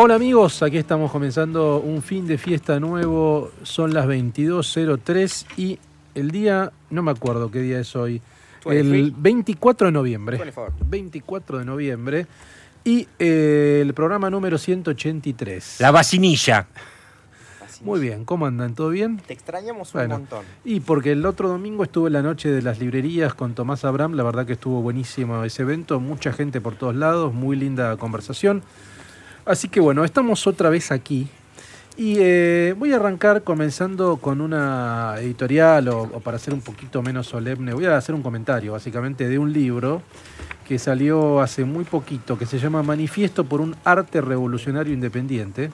Hola amigos, aquí estamos comenzando un fin de fiesta nuevo, son las 22.03 y el día, no me acuerdo qué día es hoy, el 24 de noviembre. 24 de noviembre y eh, el programa número 183. La vacinilla. Muy bien, ¿cómo andan? ¿Todo bien? Te extrañamos un Bueno, montón. Y porque el otro domingo estuve en la noche de las librerías con Tomás Abraham, la verdad que estuvo buenísimo ese evento, mucha gente por todos lados, muy linda conversación. Así que bueno, estamos otra vez aquí y eh, voy a arrancar comenzando con una editorial o, o para ser un poquito menos solemne, voy a hacer un comentario básicamente de un libro que salió hace muy poquito, que se llama Manifiesto por un arte revolucionario independiente.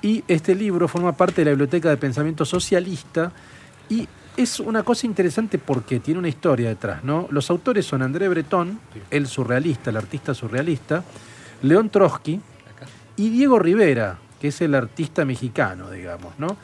Y este libro forma parte de la Biblioteca de Pensamiento Socialista y es una cosa interesante porque tiene una historia detrás, ¿no? Los autores son André Breton, el surrealista, el artista surrealista, León Trotsky y Diego Rivera, que es el artista mexicano, digamos, ¿no?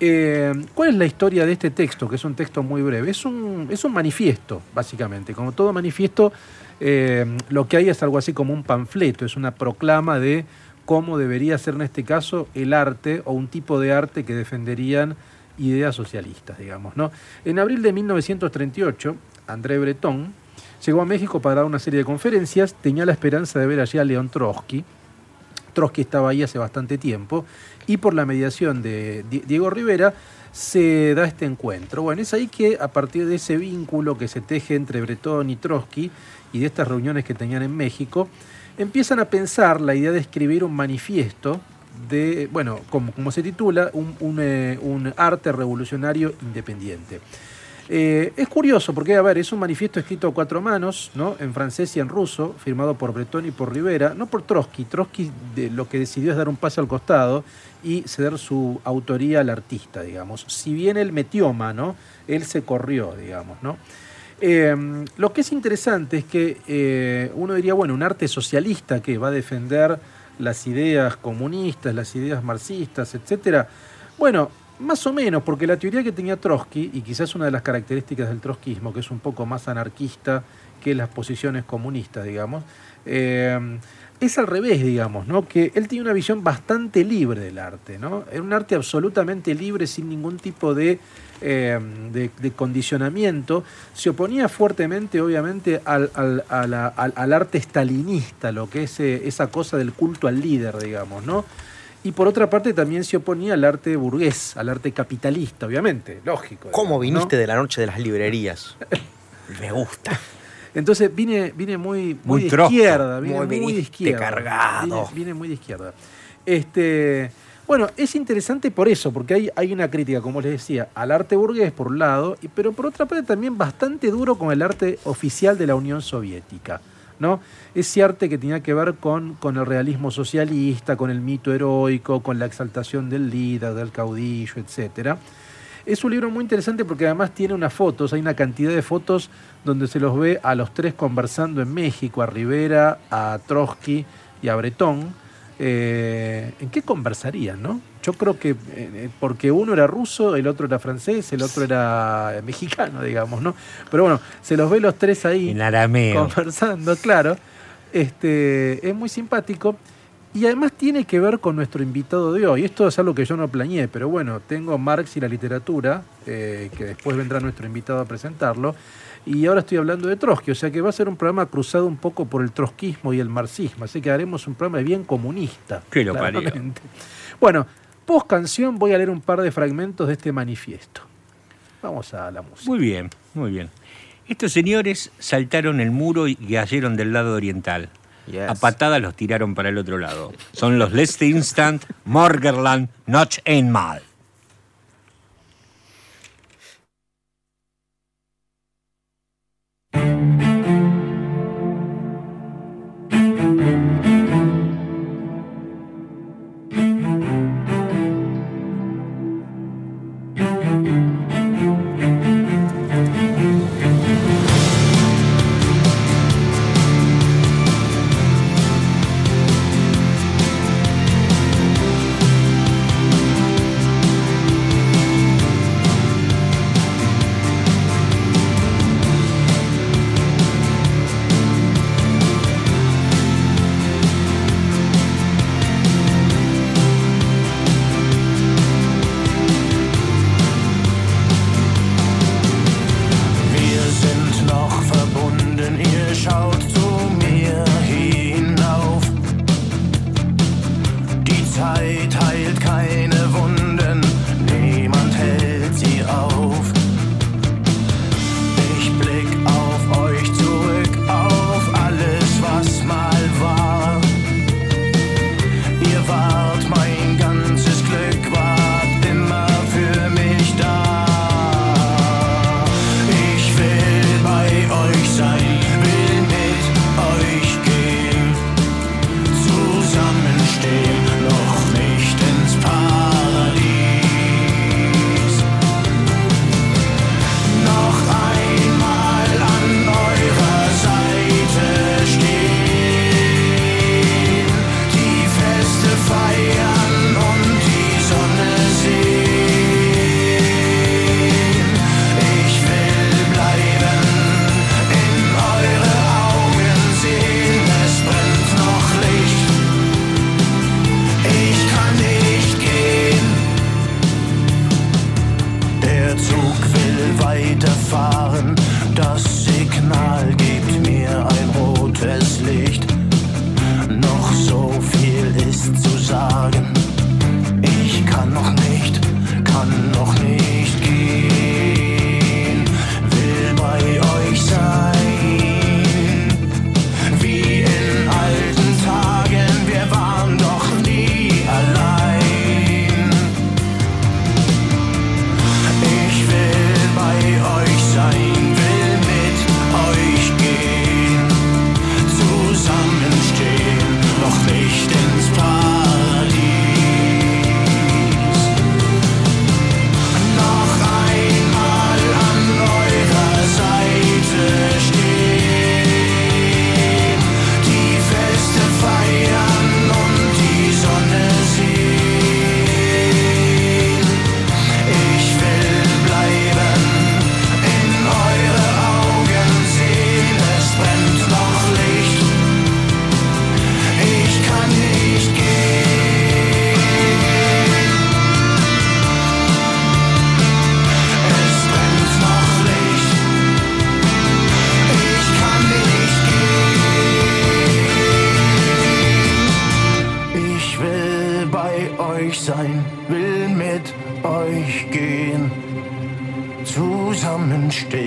Eh, ¿Cuál es la historia de este texto? Que es un texto muy breve. Es un, es un manifiesto, básicamente. Como todo manifiesto, eh, lo que hay es algo así como un panfleto, es una proclama de cómo debería ser en este caso el arte o un tipo de arte que defenderían ideas socialistas, digamos. ¿no? En abril de 1938, André Breton llegó a México para dar una serie de conferencias, tenía la esperanza de ver allí a León Trotsky. Trotsky estaba ahí hace bastante tiempo y por la mediación de Di- Diego Rivera se da este encuentro. Bueno, es ahí que a partir de ese vínculo que se teje entre Bretón y Trotsky y de estas reuniones que tenían en México, empiezan a pensar la idea de escribir un manifiesto de, bueno, como, se titula, eh, un arte revolucionario independiente. Eh, es curioso porque, a ver, es un manifiesto escrito a cuatro manos, ¿no? en francés y en ruso, firmado por Bretón y por Rivera, no por Trotsky. Trotsky de- lo que decidió es dar un paso al costado y ceder su autoría al artista, digamos. Si bien él metió mano, él se corrió, digamos, ¿no? Eh, lo que es interesante es que eh, uno diría, bueno, un arte socialista que va a defender las ideas comunistas, las ideas marxistas, etcétera. Bueno, más o menos, porque la teoría que tenía Trotsky, y quizás una de las características del trotskismo, que es un poco más anarquista que las posiciones comunistas, digamos, eh, es al revés, digamos, ¿no? Que él tiene una visión bastante libre del arte, ¿no? Era un arte absolutamente libre, sin ningún tipo de, eh, de, de condicionamiento. Se oponía fuertemente, obviamente, al, al- al- al arte stalinista, lo que es eh, esa cosa del culto al líder, digamos, ¿no? Y por otra parte también se oponía al arte burgués, al arte capitalista, obviamente, lógico. ¿Cómo viniste de la noche de las librerías? Me gusta. Entonces vine, vine muy, muy, Muy de izquierda, vine Muy muy, de izquierda. cargado. Vine, vine muy de izquierda. Este, bueno, es interesante por eso, porque hay, hay una crítica, como les decía, al arte burgués por un lado, pero por otra parte también bastante duro con el arte oficial de la Unión Soviética. ¿No? Ese arte que tenía que ver con, con el realismo socialista, con el mito heroico, con la exaltación del líder, del caudillo, etcétera. Es un libro muy interesante porque además tiene unas fotos, hay una cantidad de fotos donde se los ve a los tres conversando en México, a Rivera, a Trotsky y a Bretón. Eh, ¿En qué conversarían, no? Yo creo que eh, porque uno era ruso, el otro era francés, el otro era mexicano, digamos, ¿no? Pero bueno, se los ve los tres ahí En arameo. conversando, claro. Este, es muy simpático y además tiene que ver con nuestro invitado de hoy. Esto es algo que yo no planeé, pero bueno, tengo Marx y la literatura, eh, que después vendrá nuestro invitado a presentarlo. Y ahora estoy hablando de Trotsky, o sea que va a ser un programa cruzado un poco por el trotskismo y el marxismo, así que haremos un programa bien comunista. Que lo. Bueno, post canción voy a leer un par de fragmentos de este manifiesto. Vamos a la música. Muy bien, muy bien. Estos señores saltaron el muro y cayeron del lado oriental. Yes. A patadas los tiraron para el otro lado. Son los Leste Instant, Morgerland, Noch einmal. so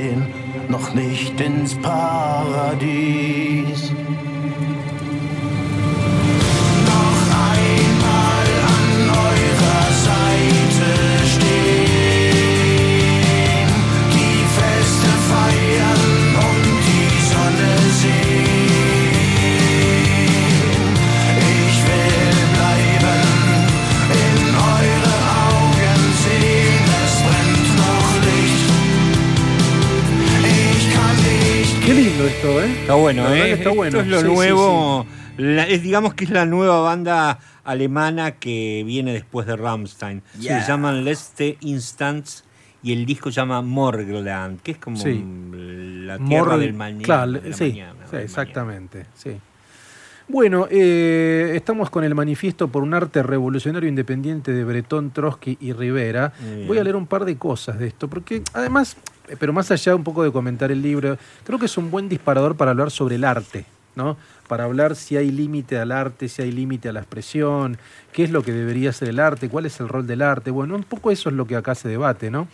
Zusammenstehen, noch nicht ins Paradies. Esto, ¿eh? Está bueno, ¿eh? está bueno. Esto es lo Sí, sí, nuevo. la- es, digamos que es la nueva banda alemana que viene después de Rammstein. Yeah. Se llaman Leste Instants y el disco se llama Morgland, que es como Sí. la tierra Mor- del mañana. Claro, de sí, mañana, sí, del mañana. exactamente, sí. Bueno, eh, estamos con el manifiesto por un arte revolucionario independiente de Bretón, Trotsky y Rivera. Voy a leer un par de cosas de esto, porque además, pero más allá un poco de comentar el libro, creo que es un buen disparador para hablar sobre el arte, ¿no? Para hablar si hay límite al arte, si hay límite a la expresión, qué es lo que debería ser el arte, cuál es el rol del arte. Bueno, un poco eso es lo que acá se debate, ¿no?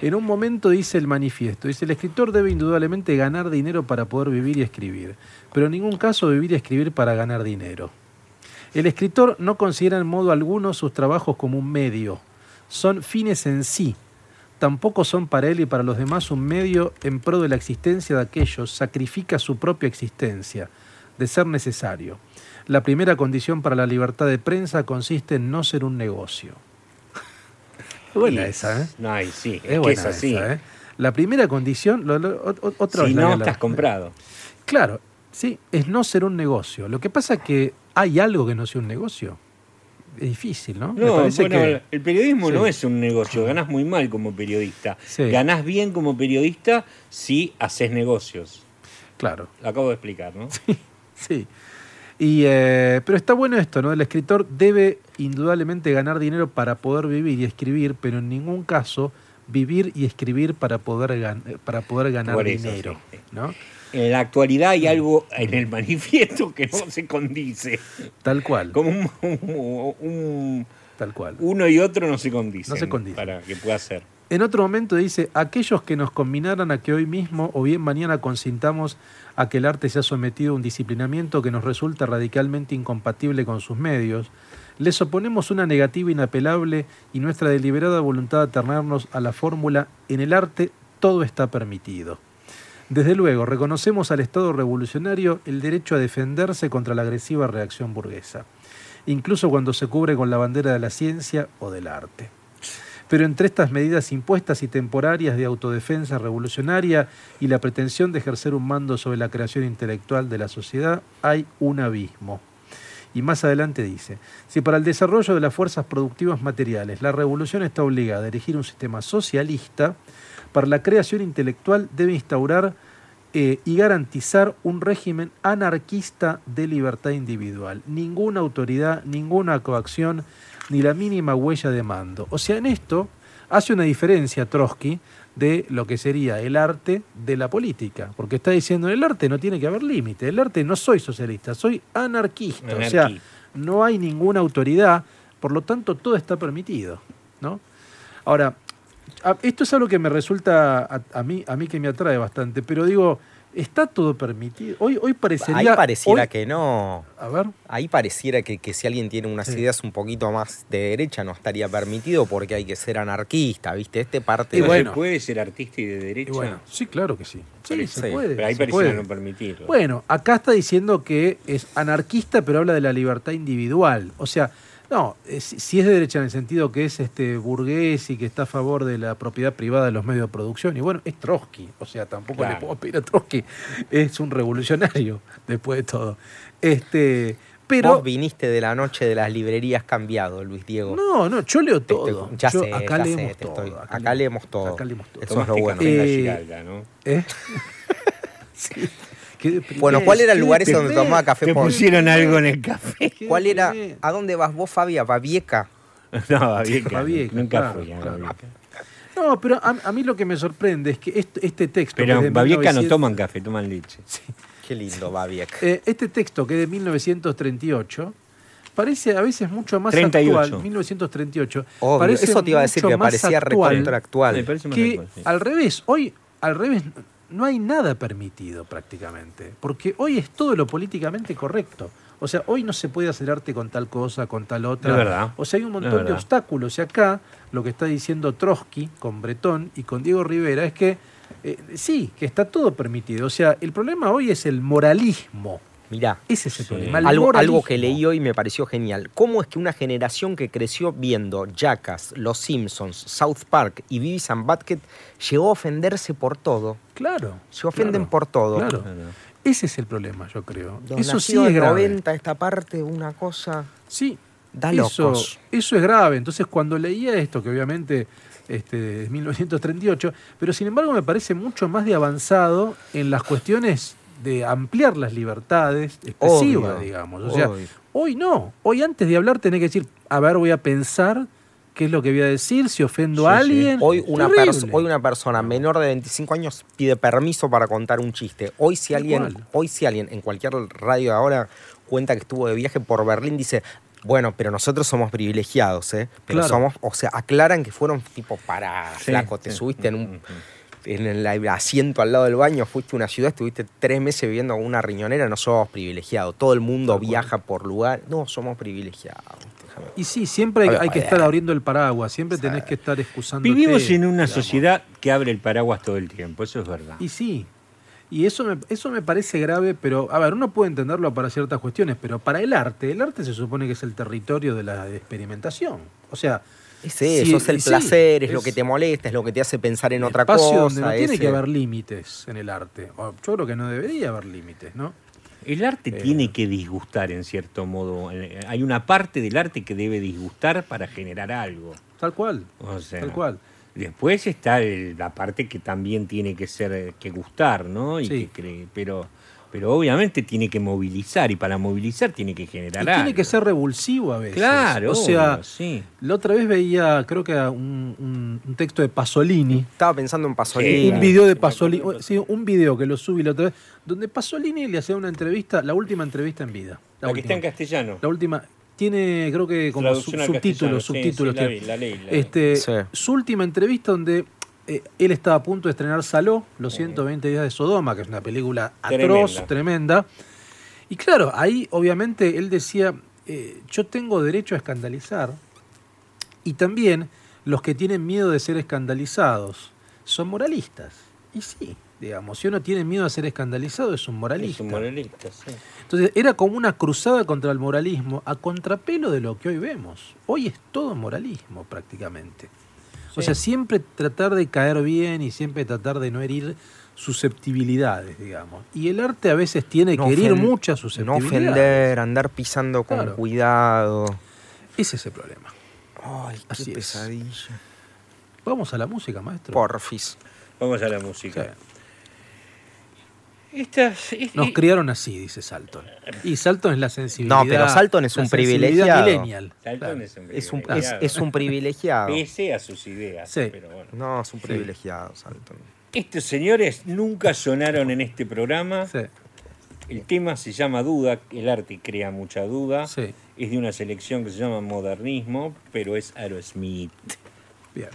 En un momento dice el manifiesto, dice, el escritor debe indudablemente ganar dinero para poder vivir y escribir, pero en ningún caso vivir y escribir para ganar dinero. El escritor no considera en modo alguno sus trabajos como un medio, son fines en sí. Tampoco son para él y para los demás un medio en pro de la existencia de aquellos, sacrifica su propia existencia, de ser necesario. La primera condición para la libertad de prensa consiste en no ser un negocio. Buena esa, ¿eh? No, sí, es, buena es así. esa, ¿eh? La primera condición, lo- lo- o- otra Si vez no, estás comprado. Claro, sí, es no ser un negocio. Lo que pasa es que hay algo que no sea un negocio. Es difícil, ¿no? No, bueno, que- el periodismo Sí. no es un negocio, ganás muy mal como periodista. Sí. Ganás bien como periodista si haces negocios. Claro, Lo acabo de explicar, ¿no? sí. Y, eh, pero está bueno esto, ¿no? El escritor debe indudablemente ganar dinero para poder vivir y escribir, pero en ningún caso vivir y escribir para poder, gan- para poder ganar eso, dinero, sí, sí. ¿no? En la actualidad hay algo en el manifiesto que no se condice. Tal cual, Como un, un- un- tal cual. uno y otro no se condicen. No se condicen. Para que pueda ser. En otro momento dice, aquellos que nos combinaran a que hoy mismo o bien mañana consintamos a que el arte sea sometido a un disciplinamiento que nos resulta radicalmente incompatible con sus medios, les oponemos una negativa inapelable y nuestra deliberada voluntad de aternernos a la fórmula, en el arte todo está permitido. Desde luego, reconocemos al Estado revolucionario el derecho a defenderse contra la agresiva reacción burguesa, incluso cuando se cubre con la bandera de la ciencia o del arte. Pero entre estas medidas impuestas y temporarias de autodefensa revolucionaria y la pretensión de ejercer un mando sobre la creación intelectual de la sociedad, hay un abismo. Y más adelante dice, si para el desarrollo de las fuerzas productivas materiales la revolución está obligada a erigir un sistema socialista, para la creación intelectual debe instaurar eh, y garantizar un régimen anarquista de libertad individual. Ninguna autoridad, ninguna coacción, ni la mínima huella de mando. O sea, en esto hace una diferencia Trotsky de lo que sería el arte de la política, porque está diciendo, en el arte no tiene que haber límite, el arte no soy socialista, soy anarquista, o sea, no hay ninguna autoridad, por lo tanto todo está permitido, ¿no? Ahora, a- esto es algo que me resulta a, a mí, a mí que me atrae bastante, pero digo, está todo permitido. Hoy, hoy parecería. Ahí pareciera hoy- que no. A ver. Ahí pareciera que, que si alguien tiene unas Sí. ideas un poquito más de derecha no estaría permitido porque hay que ser anarquista, ¿viste? Este parte Y ¿No de- bueno. se puede ser artista y de derecha? Y bueno, sí, claro que sí. Sí, Parece- se sí, puede. pero ahí pareciera puede. no permitirlo. Bueno, acá está diciendo que es anarquista, pero habla de la libertad individual. O sea, no, eh, si si es de derecha en el sentido que es este burgués y que está a favor de la propiedad privada de los medios de producción, y bueno, es Trotsky. O sea, tampoco Claro. le puedo pedir a Trotsky. Es un revolucionario, después de todo. Este, pero. Vos viniste de la noche de las librerías cambiado, Luis Diego. No, no, yo leo Te- todo. ya Yo- sé, acá ya leemos sé, todo. estoy- acá leemos todo. Acá leemos todo. Eso es lo bueno. Eh, Giralda, ¿no? ¿Eh? Sí. Bueno, ¿cuál era el lugar ese donde tomaba café Te por- pusieron algo en el café. ¿Cuál era? ¿A dónde vas vos, Fabi? ¿A Babieca? No, Babieca. Babieca, Nunca claro, fui a claro. Babieca. No, pero a, a mí lo que me sorprende es que este, este texto. Pero en Babieca no 1900 toman café, toman leche. Qué lindo, Babieca. eh, este texto que es de 1938 parece a veces mucho más 38. actual. 1938. Obvio, parece eso te iba a decir mucho que más parecía actual recontra actual. Me parece más que actual, sí. al revés. Hoy, al revés, no hay nada permitido prácticamente. Porque hoy es todo lo políticamente correcto. O sea, hoy no se puede hacer arte con tal cosa, con tal otra. Es verdad. O sea, hay un montón de obstáculos. Y acá lo que está diciendo Trotsky con Bretón y con Diego Rivera es que eh, sí, que está todo permitido. O sea, el problema hoy es el moralismo. Mirá, Ese es el Sí. problema. el algo, que leí hoy me pareció genial. ¿Cómo es que una generación que creció viendo Jackass, Los Simpsons, South Park y Beavis and Butthead llegó a ofenderse por todo? Claro. Se ofenden claro, por todo. Claro. Claro. Ese es el problema, yo creo. Los Eso sí es grave. 90, esta parte, una cosa. Sí. Da eso, locos. eso es grave. Entonces, cuando leía esto, que obviamente este, es 1938, pero sin embargo me parece mucho más de avanzado en las cuestiones de ampliar las libertades expresivas, Obvio, digamos. O sea, obvio. hoy no. Hoy antes de hablar tenés que decir, a ver, voy a pensar qué es lo que voy a decir, si ofendo a sí. alguien. Hoy una, hoy una persona menor de 25 años pide permiso para contar un chiste. Hoy si alguien, hoy si alguien en cualquier radio de ahora cuenta que estuvo de viaje por Berlín, dice, bueno, pero nosotros somos privilegiados, ¿eh? Pero Claro. somos, o sea, aclaran que fueron tipo para Sí, flaco, te subiste en un Ujú. En el asiento al lado del baño, fuiste a una ciudad, estuviste tres meses viviendo con una riñonera, no somos privilegiados. Todo el mundo viaja por lugar. No, somos privilegiados. Déjame- Y sí, siempre hay, Ay, hay que estar abriendo el paraguas, siempre tenés que estar excusando. Vivimos en una sociedad que abre el paraguas todo el tiempo, eso es verdad. Y sí, y eso me, eso me parece grave, pero a ver, uno puede entenderlo para ciertas cuestiones, pero para el arte, el arte se supone que es el territorio de la experimentación. O sea, Es eso, Sí, es el sí, placer, es, lo que te molesta, es lo que te hace pensar en otra cosa. donde no tiene ese- que haber límites en el arte. Yo creo que no debería haber límites, ¿no? El arte Eh. tiene que disgustar en cierto modo. Eh, Hay una parte del arte que debe disgustar para generar algo. Tal cual, O sea, tal cual. Después está el- la parte que también tiene que ser eh, que gustar, ¿no? Y Sí. que cree- pero, pero obviamente tiene que movilizar y para movilizar tiene que generar Y tiene algo. que ser revulsivo a veces. Claro, O sea, sí. la otra vez veía, creo que un, un- un texto de Pasolini. Estaba pensando en Pasolini. un video de Pasolini, sí, un video que lo subí la otra vez, donde Pasolini le hacía una entrevista, la última entrevista en vida. La, La que está en castellano. La última tiene, creo que como sub- subtítulos, subtítulos. sí, la tiene. vi, la leí, la este, Sí. Su última entrevista donde eh, él estaba a punto de estrenar Saló, Los 120 días de Sodoma, que es una película atroz, Tremenda. tremenda. Y claro, ahí obviamente él decía, eh, yo tengo derecho a escandalizar. Y también los que tienen miedo de ser escandalizados son moralistas. Y sí, digamos, si uno tiene miedo a ser escandalizado es un moralista. Es un moralista, sí. Entonces era como una cruzada contra el moralismo, a contrapelo de lo que hoy vemos. Hoy es todo moralismo prácticamente. O sea, siempre tratar de caer bien y siempre tratar de no herir susceptibilidades, digamos. Y el arte a veces tiene No que herir muchas No susceptibilidades. ofender, andar pisando con Claro. cuidado. Ese es el problema. Ay, qué Así es. pesadilla. Vamos a la música, maestro. Porfis. Vamos a la Sí. Nos criaron así, dice Salton. Y Salton es la sensibilidad. No, pero Salton es un privilegiado. Millennial. Salton es un privilegiado. Es un, privilegiado. Pese a sus ideas. Pero bueno. No, es un privilegiado, sí. Salton. Estos señores nunca sonaron en este programa. El tema se llama Duda, el arte crea mucha duda. Es de una selección que se llama Modernismo, pero es Aerosmith. Bien.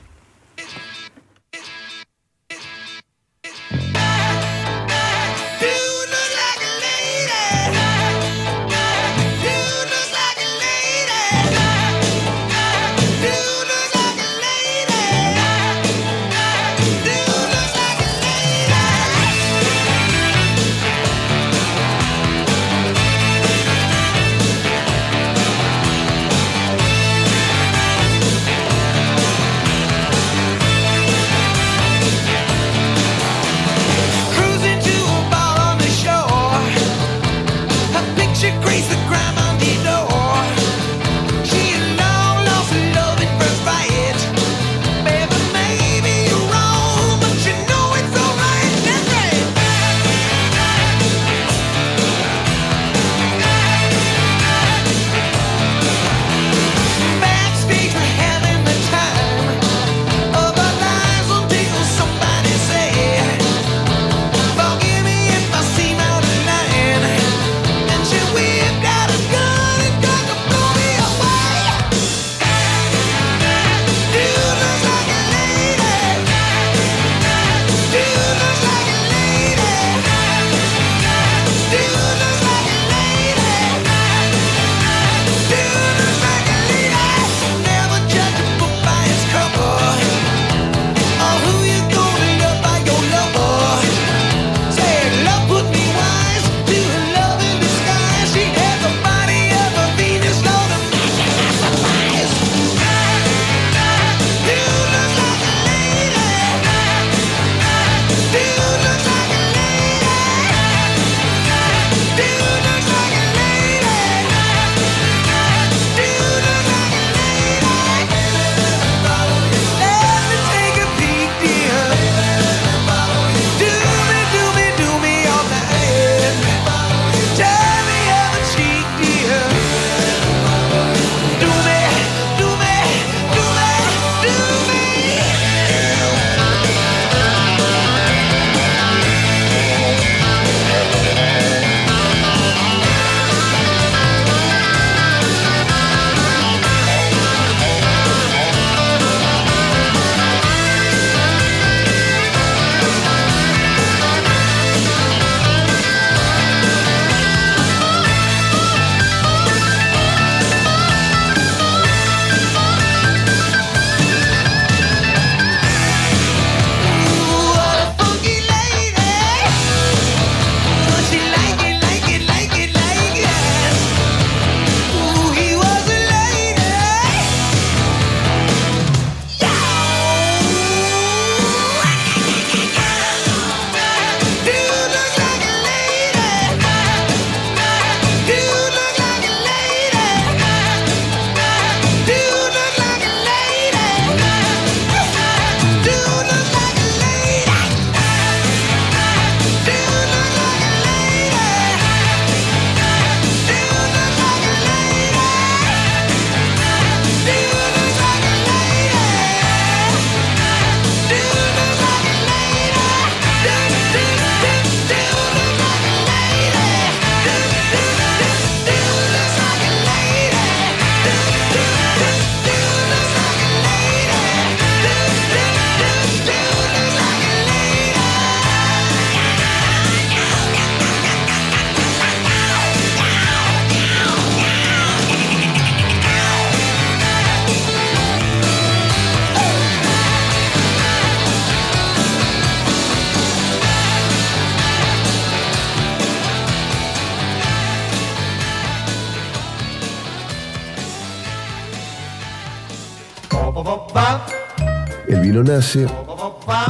nace,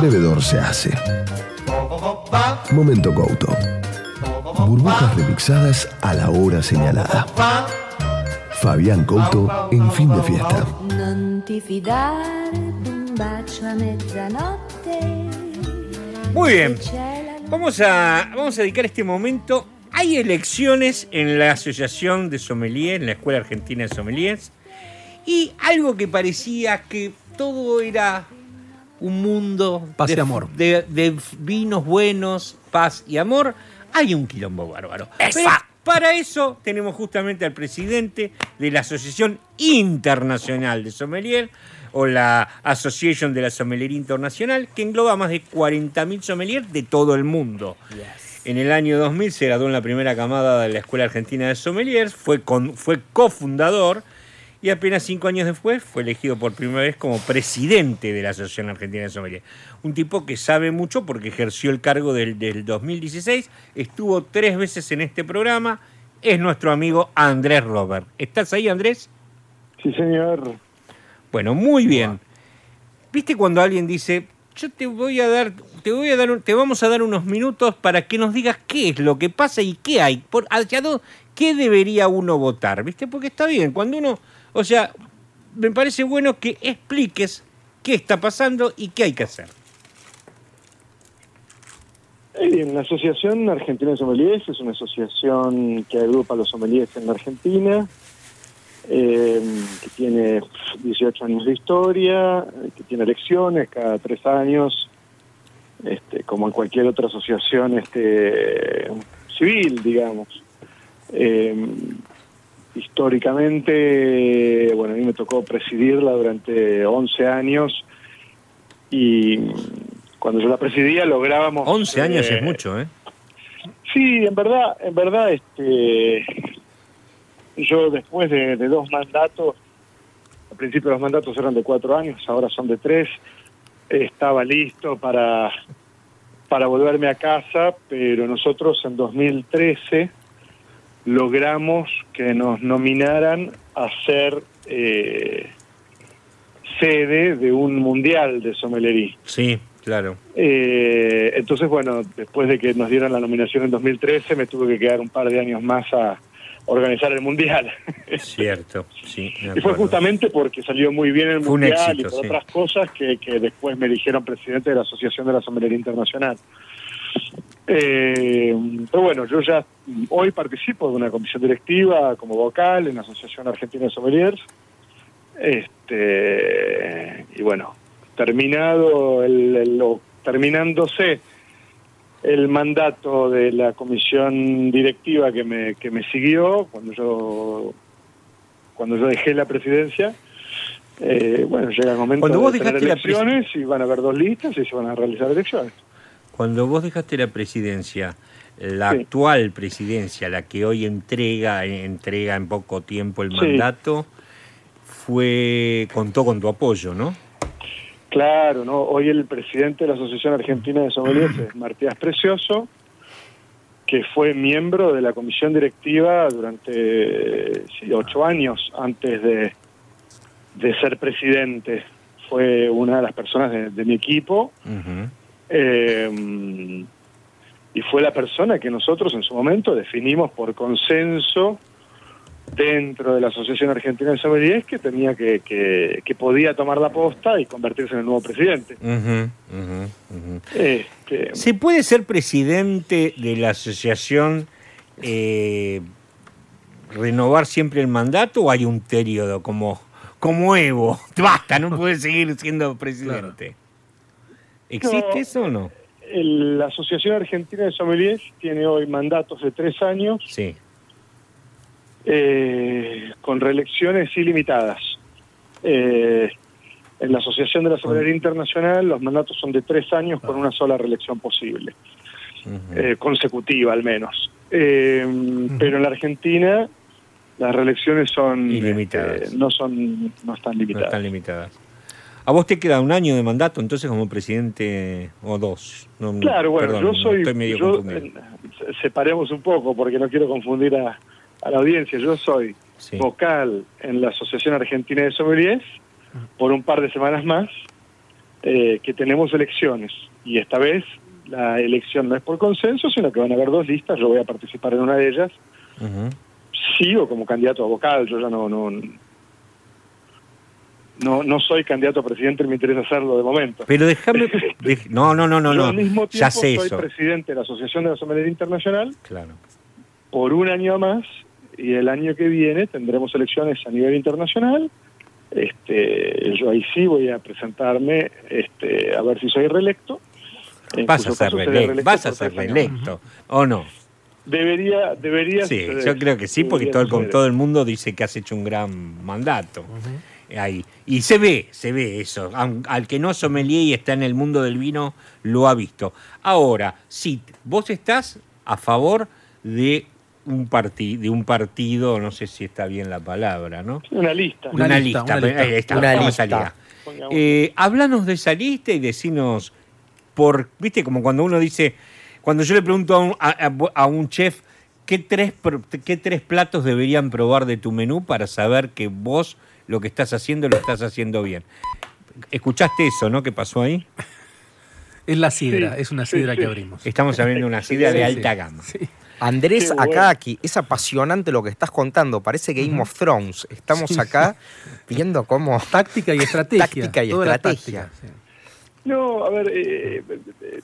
bebedor se hace. Momento Couto. Burbujas remixadas a la hora señalada. Fabián Couto en fin de fiesta. Muy bien. Vamos a, vamos a dedicar este momento. Hay elecciones en la Asociación de Sommeliers, en la Escuela Argentina de Sommeliers, y algo que parecía que todo era un mundo de, vinos buenos, paz y amor, hay un quilombo bárbaro. Pero para eso tenemos justamente al presidente de la Asociación Internacional de Sommelier o la Association de la Sommelería Internacional, que engloba más de 40.000 sommeliers de todo el mundo. En el año 2000 se graduó en la primera camada de la Escuela Argentina de Sommeliers, fue, con, fue cofundador y apenas cinco años después fue elegido por primera vez como presidente de la Asociación Argentina de Sommeliers. Un tipo que sabe mucho porque ejerció el cargo del, del 2016, estuvo tres veces en este programa, es nuestro amigo Andrés Robert. ¿Estás ahí, Andrés? Sí, señor. Bueno, muy bien. ¿Viste cuando alguien dice, yo te voy a dar, te voy a dar, te vamos a dar unos minutos para que nos digas qué es lo que pasa y qué hay, por hacia dónde, qué debería uno votar, ¿viste? Porque está bien, cuando uno, o sea, me parece bueno que expliques qué está pasando y qué hay que hacer. Eh, Bien, la Asociación Argentina de Sommeliers es una asociación que agrupa a los sommeliers en la Argentina, eh, que tiene 18 años de historia, que tiene elecciones cada tres años, este, como en cualquier otra asociación este, civil, digamos. Eh, históricamente, bueno, a mí me tocó presidirla durante 11 años y cuando yo la presidía lográbamos... 11 años eh, es mucho, ¿eh? Sí, en verdad, en verdad, este, yo después de, de dos mandatos, al principio los mandatos eran de cuatro años, ahora son de tres, estaba listo para, para volverme a casa, pero nosotros en 2013 logramos que nos nominaran a ser eh, sede de un mundial de sommelería. Sí, claro. Eh, entonces, bueno, después de que nos dieran la nominación en 2013, me tuve que quedar un par de años más a organizar el Mundial. Cierto, sí. y fue justamente porque salió muy bien el Fue Mundial éxito, y por sí. otras cosas que, que después me eligieron presidente de la Asociación de la Sommelería Internacional. Eh, pero bueno, yo ya hoy participo de una comisión directiva como vocal en la Asociación Argentina de Sommeliers. Este, y bueno, terminado el, el- terminándose el mandato de la comisión directiva que me, que me siguió cuando yo cuando yo dejé la presidencia, eh, bueno, llega el momento Cuando vos de tener la presi- elecciones y van a haber dos listas y se van a realizar elecciones. Cuando vos dejaste la presidencia, la Sí. actual presidencia, la que hoy entrega, entrega en poco tiempo el Sí. mandato, fue contó con tu apoyo, ¿no? Claro, ¿no? Hoy el presidente de la Asociación Argentina de Sommeliers es Martías Precioso, que fue miembro de la comisión directiva durante sí, ocho años antes de, de ser presidente. Fue una de las personas de, de mi equipo Ujú. Eh, y fue la persona que nosotros en su momento definimos por consenso dentro de la Asociación Argentina de Sommeliers que tenía que, que, que podía tomar la posta y convertirse en el nuevo presidente. Este, ¿Se puede ser presidente de la asociación, eh, renovar siempre el mandato o hay un periodo como, como Evo? Basta, no puede seguir siendo presidente. ¿Existe No. eso o no? el- la Asociación Argentina de Sommeliers tiene hoy mandatos de tres años Sí. eh, con reelecciones ilimitadas. Eh, en la Asociación de la Sommelería Internacional los mandatos son de tres años con una sola reelección posible. Eh, consecutiva al menos. Eh, Pero en la Argentina las reelecciones son Ilimitadas. este, no son no están no limitadas. están limitadas. ¿A vos te queda un año de mandato entonces como presidente o dos? No, Claro, bueno, perdón, yo soy Estoy medio yo, confundido. eh, separemos un poco porque no quiero confundir a, a la audiencia. Yo soy Sí. vocal en la Asociación Argentina de Sommeliers por un par de semanas más eh, que tenemos elecciones y esta vez la elección no es por consenso, sino que van a haber dos listas. Yo voy a participar en una de ellas. Ujú. sigo como candidato a vocal, yo ya no, no, no, no soy candidato a presidente, me interesa hacerlo de momento. Pero déjame... dej- no, no, no, no, yo no. al mismo Ya tiempo sé soy eso. presidente de la Asociación de la Sommelería Internacional Claro. por un año más y el año que viene tendremos elecciones a nivel internacional. Este, yo ahí sí voy a presentarme este, a ver si soy reelecto. Vas a ser reelecto. Vas a ser reelecto. ¿O no? debería, debería Sí, suceder. yo creo que sí, porque Debería todo el, todo el mundo dice que has hecho un gran mandato. Ahí. Y se ve, se ve eso. Al que no sommelier y está en el mundo del vino, lo ha visto. Ahora, si vos estás a favor de un, parti- de un partido, no sé si está bien la palabra, ¿no? Una lista. Una Una, lista, lista, una lista. ahí está, Una lista. Eh, háblanos de esa lista y decinos por, viste, como cuando uno dice, cuando yo le pregunto a un, a- un chef qué tres, qué tres platos deberían probar de tu menú para saber que vos lo que estás haciendo lo estás haciendo bien. ¿Escuchaste eso, no? ¿Qué pasó ahí? Es la sidra, Sí, es una sidra sí. que abrimos. Estamos abriendo una sidra de alta sí. gama. Sí. Andrés bueno. Akaki, es apasionante lo que estás contando. Parece Game of Thrones. Estamos acá viendo cómo. Táctica y estrategia. Táctica y toda estrategia. táctica, sí. No, a ver, eh, eh,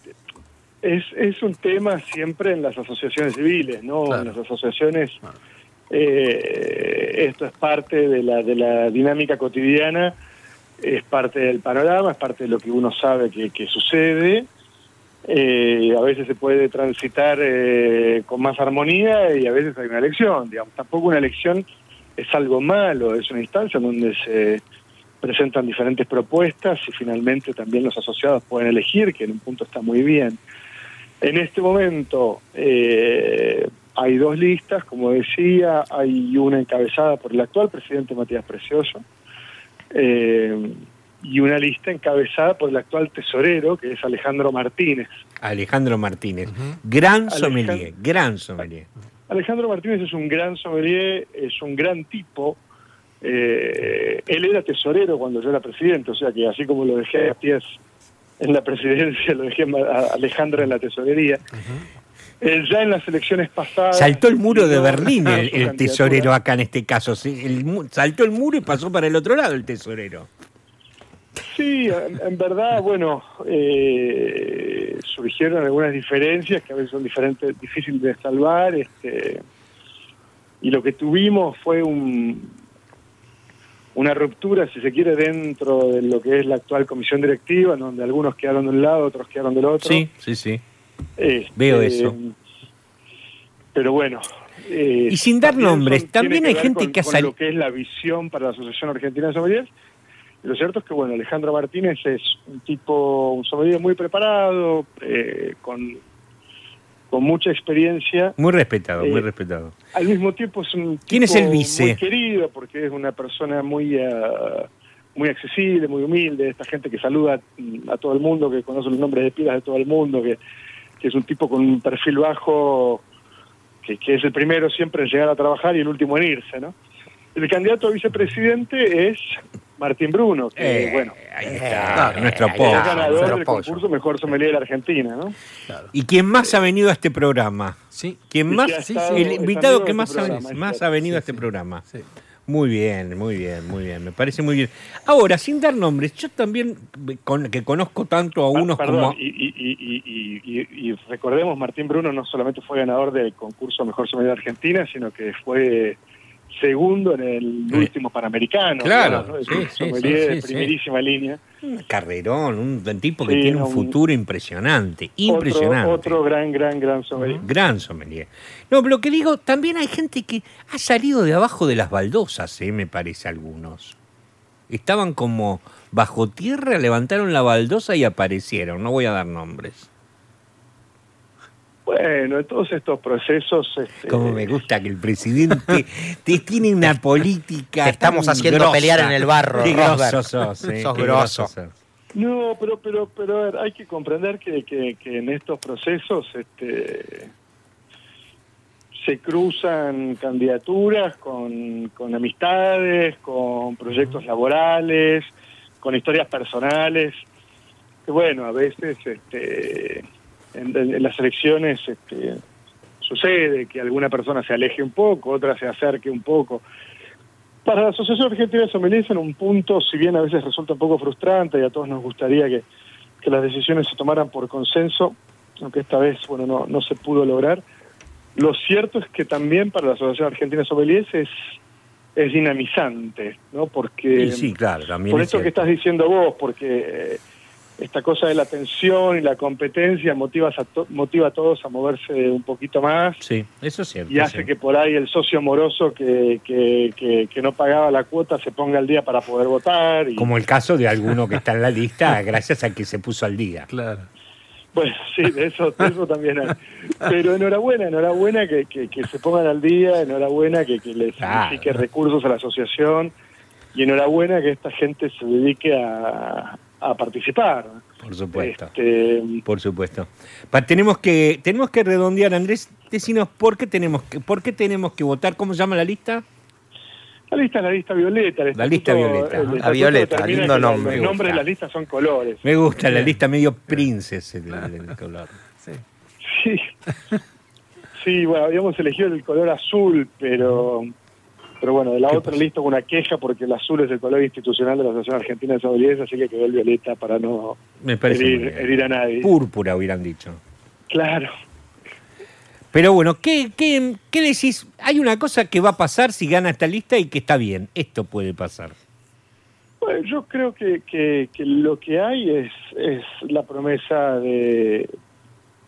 es, es un tema siempre en las asociaciones civiles, ¿no? Claro. En las asociaciones, Claro. Eh, esto es parte de la, de la dinámica cotidiana, es parte del panorama, es parte de lo que uno sabe que, sucede. Eh, a veces se puede transitar eh, con más armonía y a veces hay una elección. Digamos, tampoco una elección es algo malo, es una instancia en donde se presentan diferentes propuestas y finalmente también los asociados pueden elegir, que en un punto está muy bien. En este momento hay dos listas, como decía, hay una encabezada por el actual presidente Matías Precioso eh, y una lista encabezada por el actual tesorero, que es Alejandro Martínez. Alejandro Martínez. Gran Alejandro- sommelier, gran sommelier. Alejandro Martínez es un gran sommelier, es un gran tipo. Eh, él era tesorero cuando yo era presidente, o sea que así como lo dejé a pies en la presidencia, lo dejé a Alejandro en la tesorería. Él ya en las elecciones pasadas... Saltó el muro de Berlín el, tesorero acá en este caso. sí, el saltó el muro y pasó para el otro lado el tesorero. Sí, en, en verdad, bueno, eh, surgieron algunas diferencias que a veces son diferentes, difíciles de salvar, este, y lo que tuvimos fue un, una ruptura, si se quiere, dentro de lo que es la actual comisión directiva, donde algunos quedaron de un lado, otros quedaron del otro. Sí, sí, sí. Este, Veo eso. Pero bueno. eh, Y sin dar nombres, son- también hay gente con- que ha con sali- lo que es la visión para la Asociación Argentina de Sommeliers. Y lo cierto es que, bueno, Alejandro Martínez es un tipo, un sommelier muy preparado, eh, con, con mucha experiencia. Muy respetado, muy Eh, respetado. Al mismo tiempo es un tipo ¿Quién es el vice? muy querido porque es una persona muy ah, muy accesible, muy humilde, esta gente que saluda a todo el mundo, que conoce los nombres de pilas de todo el mundo, que, que es un tipo con un perfil bajo, que, que es el primero siempre en llegar a trabajar y el último en irse, ¿no? El candidato a vicepresidente es Martín Bruno, que Eh, bueno, ahí está, eh, nuestro pollo. ganador nuestro del pollo. concurso Mejor Sommelier de la Argentina, ¿no? Claro. ¿Y quién más ha venido a este programa? Sí. ¿Quién Y más? sí, sí. El invitado que de más este ha, más ha venido Sí, a este sí. programa. Muy bien, muy bien, muy bien. Me parece muy bien. Ahora, sin dar nombres, yo también, con- que conozco tanto a unos Perdón, como... y, y- y- y- y- y recordemos, Martín Bruno no solamente fue ganador del concurso Mejor Sommelier de Argentina, sino que fue segundo en el Sí. último Panamericano. Claro, ¿no? Sí, sí, de sí, sí. primerísima línea. Un carrerón, un tipo que Sí, tiene un un- futuro impresionante, impresionante. Otro, otro gran, gran, gran sommelier. Gran sommelier. No, pero lo que digo, también hay gente que ha salido de abajo de las baldosas, ¿eh? me parece algunos. Estaban como bajo tierra, levantaron la baldosa y aparecieron. No voy a dar nombres. Bueno, en todos estos procesos... este, Como me gusta que el presidente te tiene una política. Te estamos haciendo grosa. pelear en el barro, Qué grosso sos, eh, Sos qué grosso. No, pero pero pero a ver, hay que comprender que, que, que en estos procesos este, se cruzan candidaturas con, con amistades, con proyectos laborales, con historias personales. Que bueno, a veces este, en, en las elecciones este, sucede que alguna persona se aleje un poco, otra se acerque un poco. Para la Asociación Argentina de Sommeliers en un punto, si bien a veces resulta un poco frustrante y a todos nos gustaría que, que las decisiones se tomaran por consenso, aunque esta vez bueno no, no se pudo lograr, lo cierto es que también para la Asociación Argentina de Sommeliers es, es dinamizante, ¿no? Porque sí, claro, también por es esto que estás diciendo vos, porque eh, esta cosa de la tensión y la competencia motiva a, to- motiva a todos a moverse un poquito más Sí, eso es cierto. y hace sí. que por ahí el socio moroso que, que, que- que no pagaba la cuota se ponga al día para poder votar. Y, Como el caso de alguno que está en la lista, gracias a que se puso al día. Claro. Bueno, sí, de eso, de eso también hay. Pero enhorabuena, enhorabuena que, que, que se pongan al día, enhorabuena que, que les Claro. signifique recursos a la asociación y enhorabuena que esta gente se dedique a, a participar. Por supuesto. Este, Por supuesto. Pa- tenemos que tenemos que redondear, Andrés, decinos por qué tenemos que por qué tenemos que votar, ¿cómo se llama la lista? la lista es la lista violeta. La lista violeta. La estatuto violeta, lindo nombre. Los nombres de las listas son colores. Me gusta la lista medio princes el, el- el color. Sí. Sí. Sí, bueno, habíamos elegido el color azul, pero pero bueno, de la otra lista hubo una queja porque el azul es el color institucional de la Asociación Argentina de Sommeliers, así que quedó el violeta para no Me herir, herir a nadie. Púrpura hubieran dicho. Claro. Pero bueno, ¿qué, qué, ¿qué decís? Hay una cosa que va a pasar si gana esta lista y que está bien. Esto puede pasar. Bueno, yo creo que, que, que lo que hay es, es la promesa de,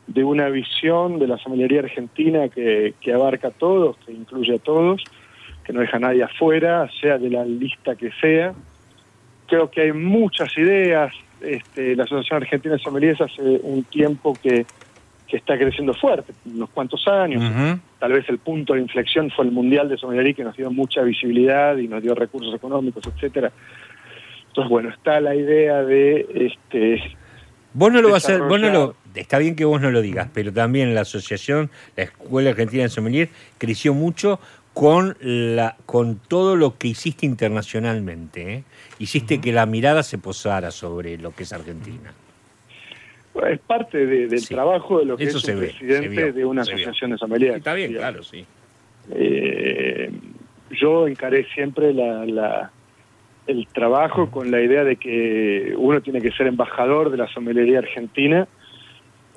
de una visión de la sommelería argentina que, que abarca a todos, que incluye a todos, que no deja a nadie afuera, sea de la lista que sea. Creo que hay muchas ideas. Este, la Asociación Argentina de Sommeliers hace un tiempo que, que está creciendo fuerte, unos cuantos años. Tal vez el punto de inflexión fue el Mundial de Sommelería que nos dio mucha visibilidad y nos dio recursos económicos, etcétera. Entonces, bueno, está la idea de este Vos no lo vas a vos no lo, está bien que vos no lo digas, pero también la asociación, la Escuela Argentina de Sommelier, creció mucho con la con todo lo que hiciste internacionalmente. ¿eh? Hiciste que la mirada se posara sobre lo que es Argentina. bueno, es parte de- del Sí. trabajo de lo que Eso es un ve, presidente vio, de una asociación de sommeliers. Está bien, claro, sí. Eh, yo encaré siempre la, la- el trabajo con la idea de que uno tiene que ser embajador de la sommelería argentina.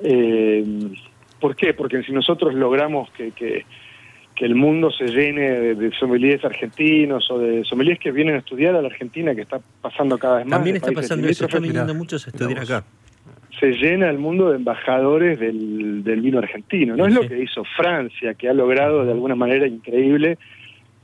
Eh, ¿Por qué? Porque si nosotros logramos que, que- que el mundo se llene de, de sommeliers argentinos o de sommeliers que vienen a estudiar a la Argentina, que está pasando cada vez más. También está pasando eso, están viniendo muchos a estudiar acá. se llena el mundo de embajadores del, del vino argentino. No es lo que hizo Francia, que ha logrado de alguna manera increíble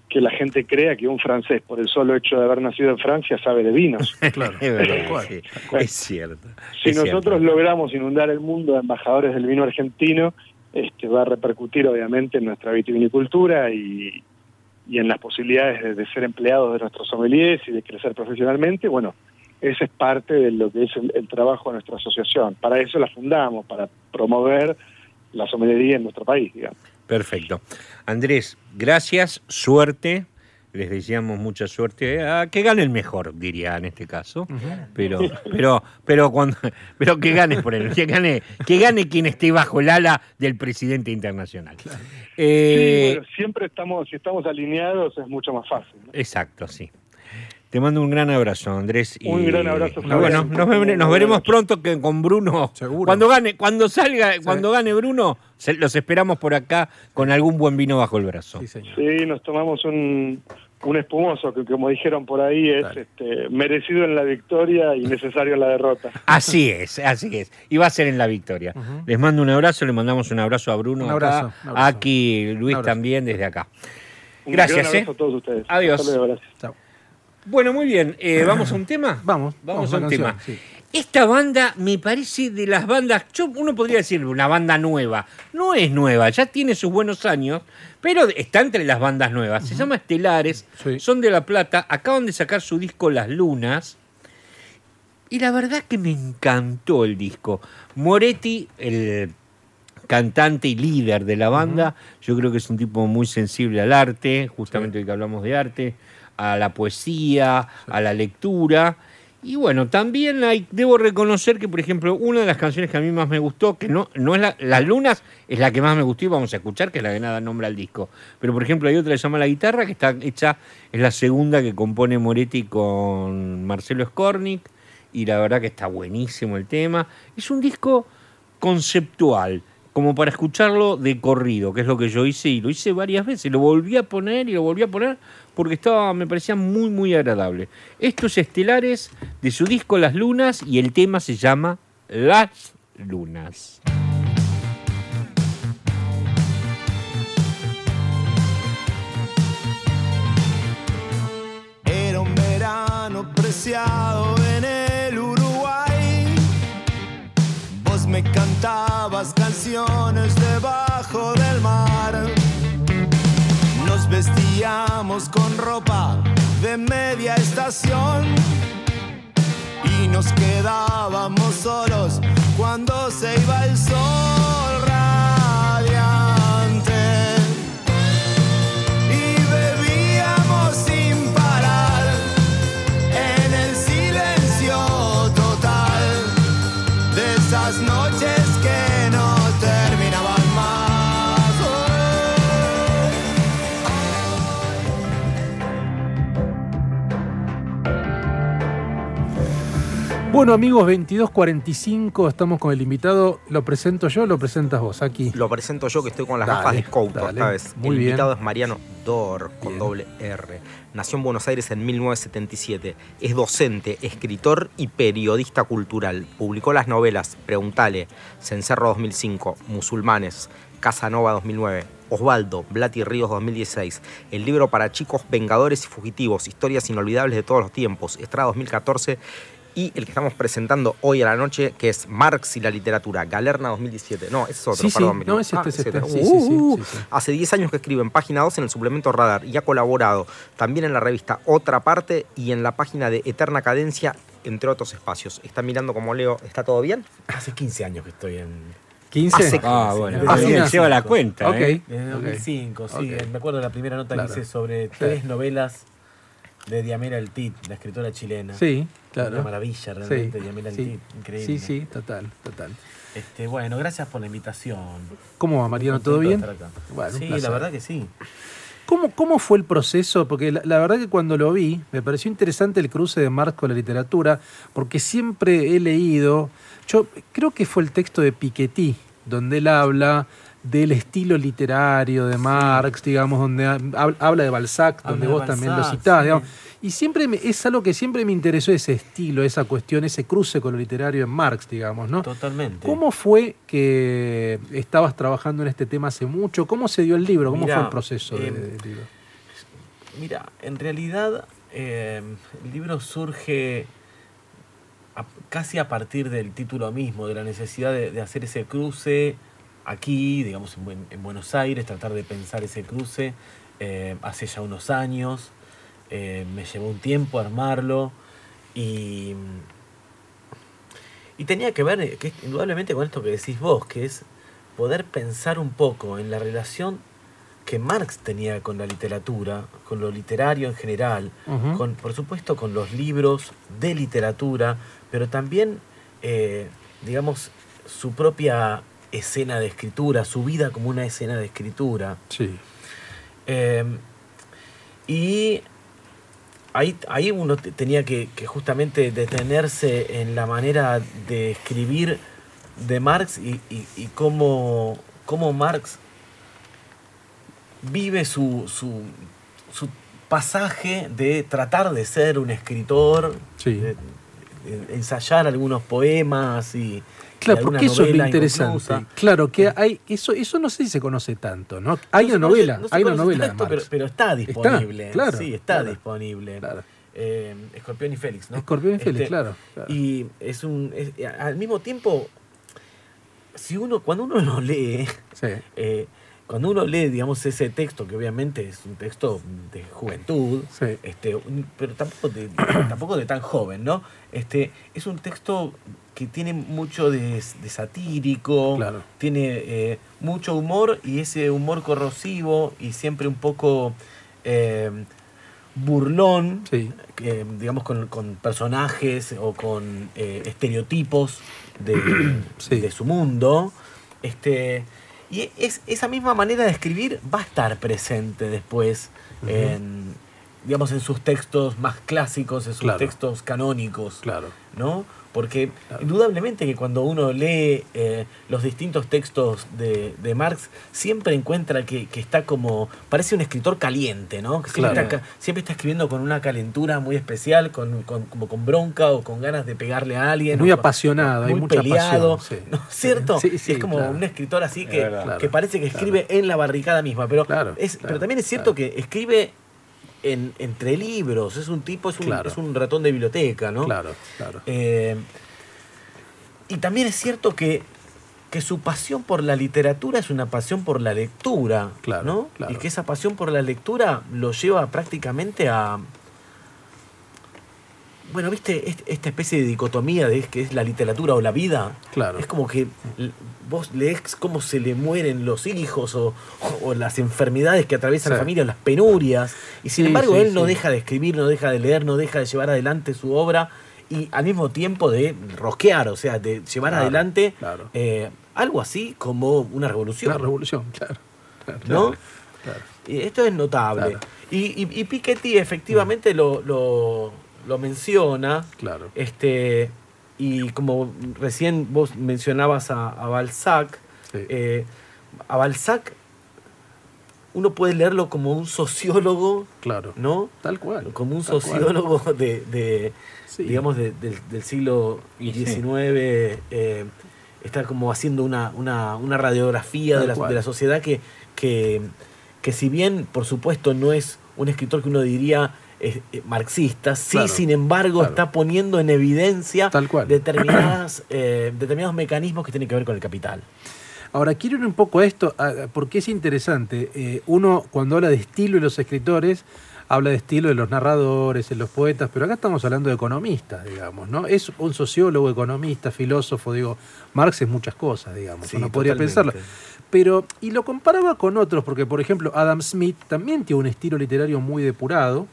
que la gente crea que un francés, por el solo hecho de haber nacido en Francia, sabe de vinos. Claro. Es verdad, sí. Es cierto. Si es nosotros cierto. logramos inundar el mundo de embajadores del vino argentino, este, va a repercutir obviamente en nuestra vitivinicultura y, y en las posibilidades de, ser empleados de nuestros sommeliers y de crecer profesionalmente. Bueno, ese es parte de lo que es el, el trabajo de nuestra asociación. Para eso la fundamos, para promover la sommelería en nuestro país, digamos. Perfecto. Andrés, gracias, suerte. Les deseamos mucha suerte. A que gane el mejor, diría en este caso. Pero, pero, pero cuando, pero que gane por él, que gane, que gane quien esté bajo el ala del presidente internacional. Eh, sí, bueno, siempre estamos, si estamos alineados es mucho más fácil. ¿no? Exacto, sí. Te mando un gran abrazo, Andrés. y- Un gran abrazo, y bueno, nos, ve- nos veremos pronto que con Bruno. Seguro. Cuando gane, cuando salga, cuando gane Bruno, se- los esperamos por acá con algún buen vino bajo el brazo. Sí, señor. Sí, nos tomamos un, un espumoso que, como dijeron por ahí, es este, merecido en la victoria y necesario en la derrota. Así es, así es. Y va a ser en la victoria. Les mando un abrazo, le mandamos un abrazo a Bruno. Un acá, abrazo, un abrazo. Aquí, Luis Un abrazo. también desde acá. Un Gracias, gran abrazo ¿eh? a todos ustedes. Adiós. Hasta luego, gracias. Chao. Bueno, muy bien. Eh, ¿Vamos a un tema? Vamos, Vamos vamos a un tema. sí. Esta banda me parece de las bandas, yo, uno podría decir una banda nueva. No es nueva, ya tiene sus buenos años, pero está entre las bandas nuevas. Se llama Estelares, Sí. son de La Plata, acaban de sacar su disco Las Lunas. Y la verdad que me encantó el disco. Moretti, el cantante y líder de la banda, yo creo que es un tipo muy sensible al arte, justamente hoy que hablamos de arte, a la poesía, a la lectura. Y bueno, también hay, debo reconocer que, por ejemplo, una de las canciones que a mí más me gustó, que no, no es la, Las Lunas, es la que más me gustó y vamos a escuchar, que es la que nada nombra al disco. Pero, por ejemplo, hay otra que se llama La Guitarra, que está hecha, es la segunda que compone Moretti con Marcelo Skornik, y la verdad que está buenísimo el tema. Es un disco conceptual, como para escucharlo de corrido, que es lo que yo hice y lo hice varias veces. Lo volví a poner y lo volví a poner porque estaba, me parecía muy, muy agradable. Estos estelares de su disco Las Lunas y el tema se llama Las Lunas. Era un verano preciado en el Uruguay. Vos me cantabas canciones debajo del mar. Vestíamos con ropa de media estación. Y nos quedábamos solos cuando se iba el sol Bueno, amigos, 22.45, estamos con el invitado. ¿Lo presento yo o lo presentas vos aquí? Lo presento yo que estoy con las Dale, gafas de Couto esta vez. Muy el bien. invitado es Mariano Dor, con Bien. doble R. Nació en Buenos Aires en 1977. Es docente, escritor y periodista cultural. Publicó las novelas Preguntale, Cencerro 2005, Musulmanes, Casanova 2009, Osvaldo, Blati Ríos 2016, el libro para chicos Vengadores y Fugitivos, Historias inolvidables de todos los tiempos, Estrada 2014 y el que estamos presentando hoy a la noche, que es Marx y la literatura, Galerna 2017. No, ese es otro, Sí, sí, perdón. no, Miriam. es este, es este. Uh, Sí, sí, sí, uh, sí, sí. Hace 10 años que escribe en página 2 en el suplemento Radar y ha colaborado también en la revista Otra Parte y en la página de Eterna Cadencia, entre otros espacios. Está mirando como Leo, ¿está todo bien? Hace 15 años que estoy en. 15. Hace- Ah, bueno, Ah, bien, sí. lleva la cuenta. Ok. ¿eh? Desde 2005, sí. Me acuerdo de la primera nota Claro. que hice sobre tres novelas de Diamela El Tit, la escritora chilena. Sí, claro. Una maravilla Sí, realmente, sí. Tit. Increíble. Sí, sí, total, total. Este, bueno, gracias por la invitación. ¿Cómo va, Mariano? ¿Todo bien? Bueno, sí, la verdad que sí. ¿Cómo, ¿Cómo fue el proceso? Porque la, la verdad que cuando lo vi, me pareció interesante el cruce de Marx con la literatura, porque siempre he leído, yo creo que fue el texto de Piketty, donde él habla del estilo literario de Marx, digamos, donde ha- hab- habla de Balzac, Habla donde de vos también lo citás, sí. digamos. Y siempre me- es algo que siempre me interesó ese estilo, esa cuestión, ese cruce con lo literario en Marx, digamos, ¿no? Totalmente. ¿Cómo fue que estabas trabajando en este tema hace mucho? ¿Cómo se dio el libro? ¿Cómo Mirá, fue el proceso eh, del libro? Mira, en realidad eh, el libro surge a- casi a partir del título mismo, de la necesidad de, de hacer ese cruce aquí, digamos, en, Buen- en Buenos Aires, tratar de pensar ese cruce eh, hace ya unos años. Eh, me llevó un tiempo armarlo y, y tenía que ver, eh, que indudablemente con esto que decís vos, que es poder pensar un poco en la relación que Marx tenía con la literatura, con lo literario en general, con, por supuesto con los libros de literatura, pero también, eh, digamos, su propia escena de escritura, su vida como una escena de escritura. Sí. Eh, y ahí, ahí uno te- tenía que, que justamente detenerse en la manera de escribir de Marx y, y- y cómo, cómo Marx vive su, su, su pasaje de tratar de ser un escritor, Sí. de- de ensayar algunos poemas y... Claro, porque eso es lo interesante. Claro, que hay eso eso no sé si se conoce tanto, ¿no? Hay No una novela, no hay una novela de tanto, Marx. pero, pero está disponible. claro, sí, está claro. disponible. Claro. Eh, Escorpión y Félix, ¿no? Escorpión y Félix, Este, claro, claro. Y es un. es- al mismo tiempo, si uno, cuando uno lo lee, Sí. eh, cuando uno lee, digamos, ese texto, que obviamente es un texto de juventud, Sí. este, pero tampoco de, tampoco de tan joven, ¿no? Este, es un texto que tiene mucho de, de satírico, Claro. tiene eh, mucho humor y ese humor corrosivo y siempre un poco eh, burlón, Sí. eh, digamos, con, con personajes o con estereotipos de, Sí. de su mundo. Este, y es, esa misma manera de escribir va a estar presente después en, digamos, en sus textos más clásicos, en sus Claro. textos canónicos. Claro. ¿no? Porque Claro. indudablemente que cuando uno lee eh, los distintos textos de, de Marx, siempre encuentra que, que está como, parece un escritor caliente, ¿no? Que siempre, Claro. está, siempre está escribiendo con una calentura muy especial, con, con- como con bronca o con ganas de pegarle a alguien. Muy o apasionado, hay muy mucha peleado, pasión, sí. ¿no? ¿Cierto? Sí, sí, es como claro. un escritor así que, Es verdad. que Claro, parece que claro. escribe en la barricada misma, pero, Claro, es, claro, pero también es cierto claro. que escribe en, entre libros, es un tipo, es un, Claro. es un ratón de biblioteca, ¿no? Claro, claro. Eh, y también es cierto que, que su pasión por la literatura es una pasión por la lectura, Claro, ¿no? claro. Y que esa pasión por la lectura lo lleva prácticamente a... Bueno, viste, Est- esta especie de dicotomía de que es la literatura o la vida. Claro. Es como que vos lees cómo se le mueren los hijos o, o las enfermedades que atraviesan la Sí. familia, las penurias. Y sin Sí, embargo, sí, él no deja de escribir, no deja de leer, no deja de llevar adelante su obra y al mismo tiempo de rosquear, o sea, de llevar Claro, adelante claro. eh, algo así como una revolución. Una revolución, claro. claro, ¿No? esto es notable. Y, y, y Piketty efectivamente lo, lo, lo menciona. Claro. Este, y como recién vos mencionabas a, a Balzac, Sí. eh, a Balzac uno puede leerlo como un sociólogo, claro. ¿no? Tal cual. Como un cual. sociólogo de, de, Sí. digamos, de- del, del siglo sí. XIX. eh, está como haciendo una, una, una radiografía de la, de la sociedad que, que, que si bien, por supuesto, no es un escritor que uno diría eh, eh, marxista, sí, Claro, sin embargo, claro. está poniendo en evidencia Tal cual. determinadas, eh, determinados mecanismos que tienen que ver con el capital. Ahora, quiero ir un poco a esto, porque es interesante. Eh, uno, cuando habla de estilo de los escritores, habla de estilo de los narradores, de los poetas, pero acá estamos hablando de economistas, digamos, ¿no? Es un sociólogo, economista, filósofo, digo, Marx es muchas cosas, digamos, Sí, uno podría totalmente. pensarlo. Pero, y lo comparaba con otros, porque por ejemplo, Adam Smith también tiene un estilo literario muy depurado,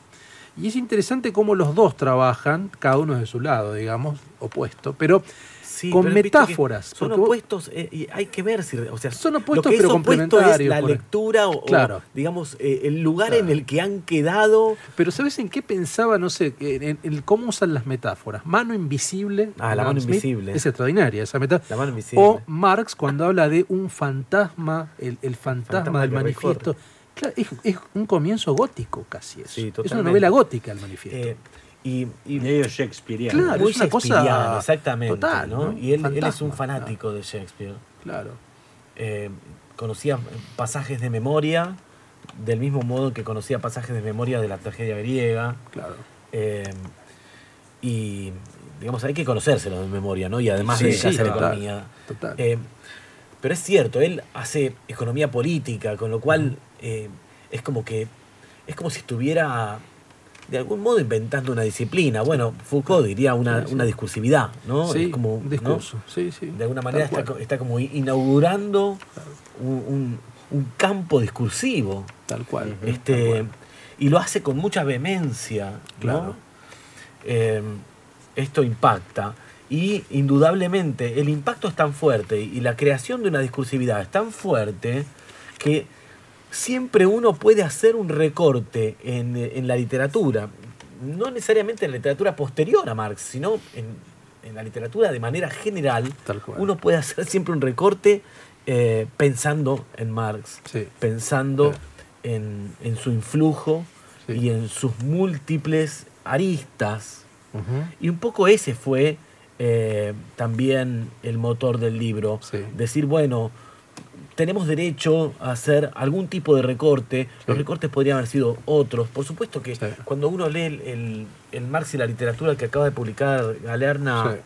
y es interesante cómo los dos trabajan, cada uno de su lado, digamos, opuesto, pero Sí, con metáforas. Son vos- opuestos, eh, y hay que ver si, o sea, Son lo opuestos, que es pero opuesto es la por- lectura o, o, Claro. digamos, eh, el lugar Claro. en el que han quedado. Pero ¿sabes en qué pensaba? No sé, en, en- en cómo usan las metáforas. Mano invisible. Ah, la mano Smith, invisible. Es extraordinaria esa metáfora. La mano invisible. O Marx cuando habla de un fantasma, el, el fantasma, Fantasma del manifiesto. Claro, es, es un comienzo gótico casi eso. Sí, es una novela gótica el manifiesto. eh, y, y Medio Shakespeareano. Claro, es una cosa shakespeariano, exactamente. total, ¿no? ¿no? Y él, él es un fanático de Shakespeare. claro. Eh, conocía pasajes de memoria, del mismo modo que conocía pasajes de memoria de la tragedia griega. Claro. Eh, y digamos, hay que conocérselo de memoria, ¿no? Y además Sí, dedicarse sí, total, economía. total. Eh, pero es cierto, él hace economía política, con lo cual eh, es como que es como si estuviera de algún modo inventando una disciplina. Bueno, Foucault diría una, Sí, sí. una discursividad, ¿no? sí, Es como, un ¿no? discurso. Sí, sí. De alguna manera está, está como inaugurando un, un- un campo discursivo. Tal cual. Este, Tal cual. y lo hace con mucha vehemencia, ¿no? Claro. Eh, esto impacta. Y indudablemente el impacto es tan fuerte y la creación de una discursividad es tan fuerte que siempre uno puede hacer un recorte en, en la literatura. No necesariamente en la literatura posterior a Marx, sino en, en la literatura de manera general. Tal cual. Uno puede hacer siempre un recorte eh, pensando en Marx Sí. pensando Sí. en, en su influjo Sí. y en sus múltiples aristas. Y un poco ese fue eh, también el motor del libro. Sí. Decir, bueno, tenemos derecho a hacer algún tipo de recorte. Los recortes podrían haber sido otros. Por supuesto que Sí. cuando uno lee el, el- el Marx y la literatura que acaba de publicar Galerna, Sí.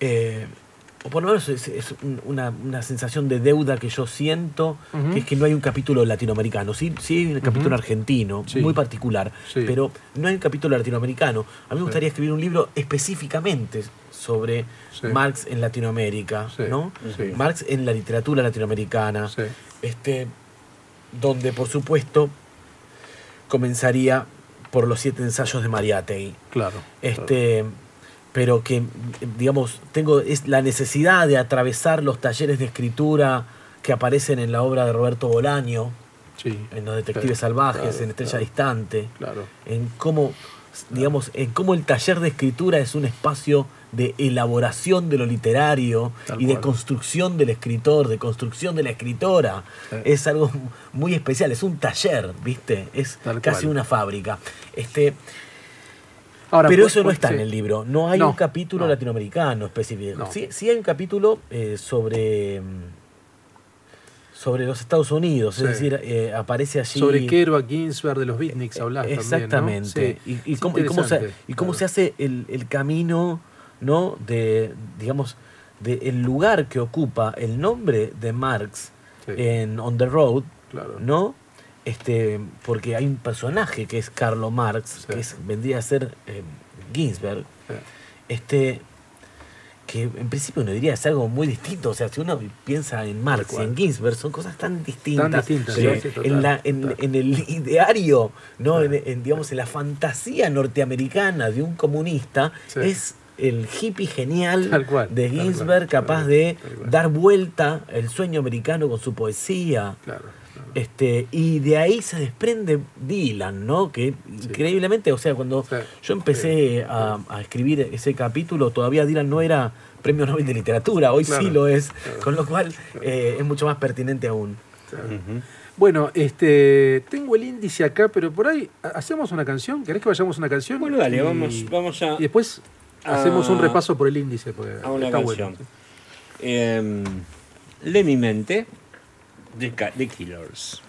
eh, o por lo menos es, es un- una, una sensación de deuda que yo siento, que es que no hay un capítulo latinoamericano. Sí, sí hay un capítulo argentino, Sí. muy particular, Sí. pero no hay un capítulo latinoamericano. A mí me gustaría escribir un libro específicamente sobre Sí. Marx en Latinoamérica, Sí. ¿no? Sí. Marx en la literatura latinoamericana, este, donde por supuesto comenzaría por los siete ensayos de Mariátegui Claro. este pero que digamos tengo es la necesidad de atravesar los talleres de escritura que aparecen en la obra de Roberto Bolaño Sí. en Los Detectives Claro, Salvajes, claro, en Estrella. Distante, Claro. en cómo, digamos, en cómo el taller de escritura es un espacio de elaboración de lo literario Tal y de construcción del escritor, de construcción de la escritora. Sí. Es algo muy especial, es un taller, ¿viste? Es Tal casi cual. una fábrica. Este, Ahora, pero pues- eso no pues, está sí. en el libro. No hay No, un capítulo no. latinoamericano específico. No. Sí, sí hay un capítulo eh, sobre, mm, sobre los Estados Unidos. Sí. Es decir, eh, aparece allí. Sobre Kerouac, Ginsberg, de los beatniks hablas Exactamente. también, ¿no? Sí. Y, cómo, y cómo se, interesante, y cómo claro. se hace el, el camino, ¿no? De, digamos, de el lugar que ocupa el nombre de Marx Sí. en On the Road, Claro. ¿no? Este, porque hay un personaje que es Carlo Marx, Sí. que es- vendría a ser eh, Ginsberg, Sí. este, que en principio uno diría es algo muy distinto. O sea, si uno piensa en Marx y en Ginsberg, son cosas tan distintas. distintas, pero sí, sí, total, en, la- en- total. en el ideario, ¿no? En, en, digamos, en la fantasía norteamericana de un comunista, es el hippie genial Tal cual, de tal Ginsberg, cual, capaz tal de cual, tal cual. dar vuelta el sueño americano con su poesía. Claro, claro. Este, y de ahí se desprende Dylan, ¿no? Que increíblemente, o sea, cuando yo empecé a, a escribir ese capítulo, todavía Dylan no era premio Nobel de Literatura, hoy Claro, sí lo es, claro. con lo cual eh, es mucho más pertinente aún. Bueno, este, tengo el índice acá, pero por ahí ha- hacemos una canción. ¿Querés que vayamos a una canción? Bueno, dale, Y- vamos, vamos a, Y después hacemos un a- repaso por el índice. A una está canción. bueno. Em, Lee mi mente de The Killers.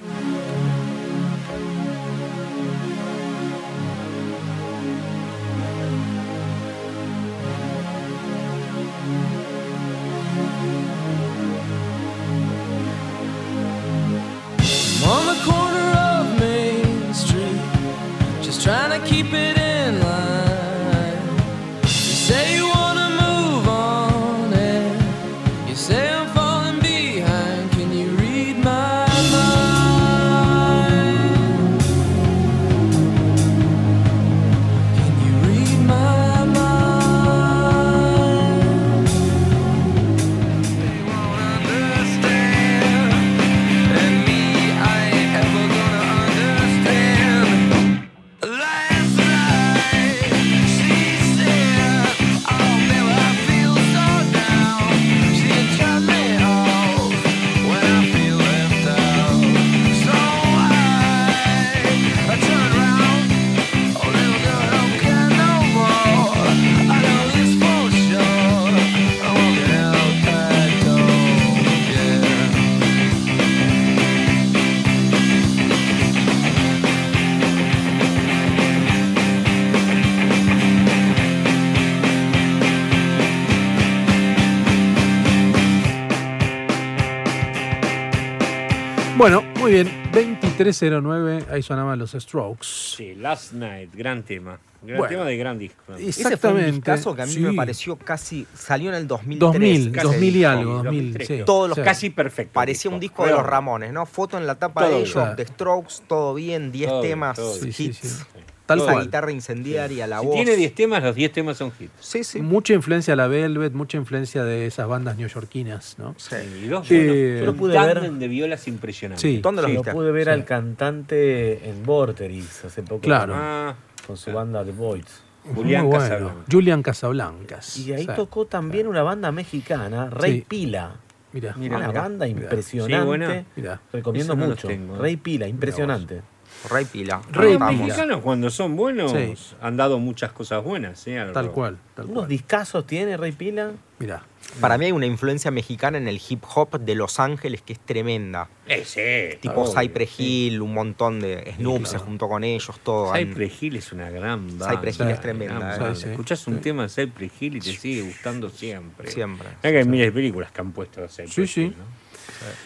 2309, ahí sonaban los Strokes. Sí, Last Night, gran tema. Gran Bueno. tema de gran disco. Y- Ese fue un Exactamente, discazo que a mí sí. me pareció casi. Salió en el 2003. 2000, ese 2000 y disco. algo, 2000, 2003, sí. Todos los Sí. Casi perfecto. Parecía un disco de los Ramones, ¿no? Foto en la tapa Todo de ellos, de Strokes, todo bien, 10 Todo bien, temas, hits. Sí. Tal Esa cual. guitarra incendiaria, la Si voz. tiene 10 temas, los 10 temas son hits. Sí, sí. Mucha influencia de la Velvet, mucha influencia de esas bandas neoyorquinas, ¿no? Sí. Y dos, bueno, yo lo un pude ver. de violas impresionante. Sí. ¿Dónde lo Lo viste? pude ver Sí. al cantante en Vorterix hace poco. Claro. Con, Ah, con su banda The Voids. Julián Muy bueno. Casablanca. Julian Casablancas. Y ahí Sí. tocó también una banda mexicana, Rey Sí. Pila. Mirá, Mira, una mirá, banda mirá. impresionante. Sí, buena. mirá. Recomiendo no mucho. tengo, ¿eh? Rey Pila, impresionante. Rey Pila. Rey mexicanos cuando son buenos Sí. han dado muchas cosas buenas. ¿eh? al Tal cual, tal Unos cual. discazos tiene Rey Pila. Mirá. Para mí hay una influencia mexicana en el hip hop de Los Ángeles que es tremenda. Eh, sí, Tipo obvio, Cypress sí. Hill, un montón de Snoop se juntó con ellos, todo. Han- Cypress Hill es una gran banda. Cypress Hill es tremenda, gran eh. banda. Sí, sí. Escuchás un Sí. tema de Cypress Hill y te sigue gustando siempre. Siempre. Mirá que hay miles de películas que han puesto a Cypress Sí, sí. Hill, ¿no?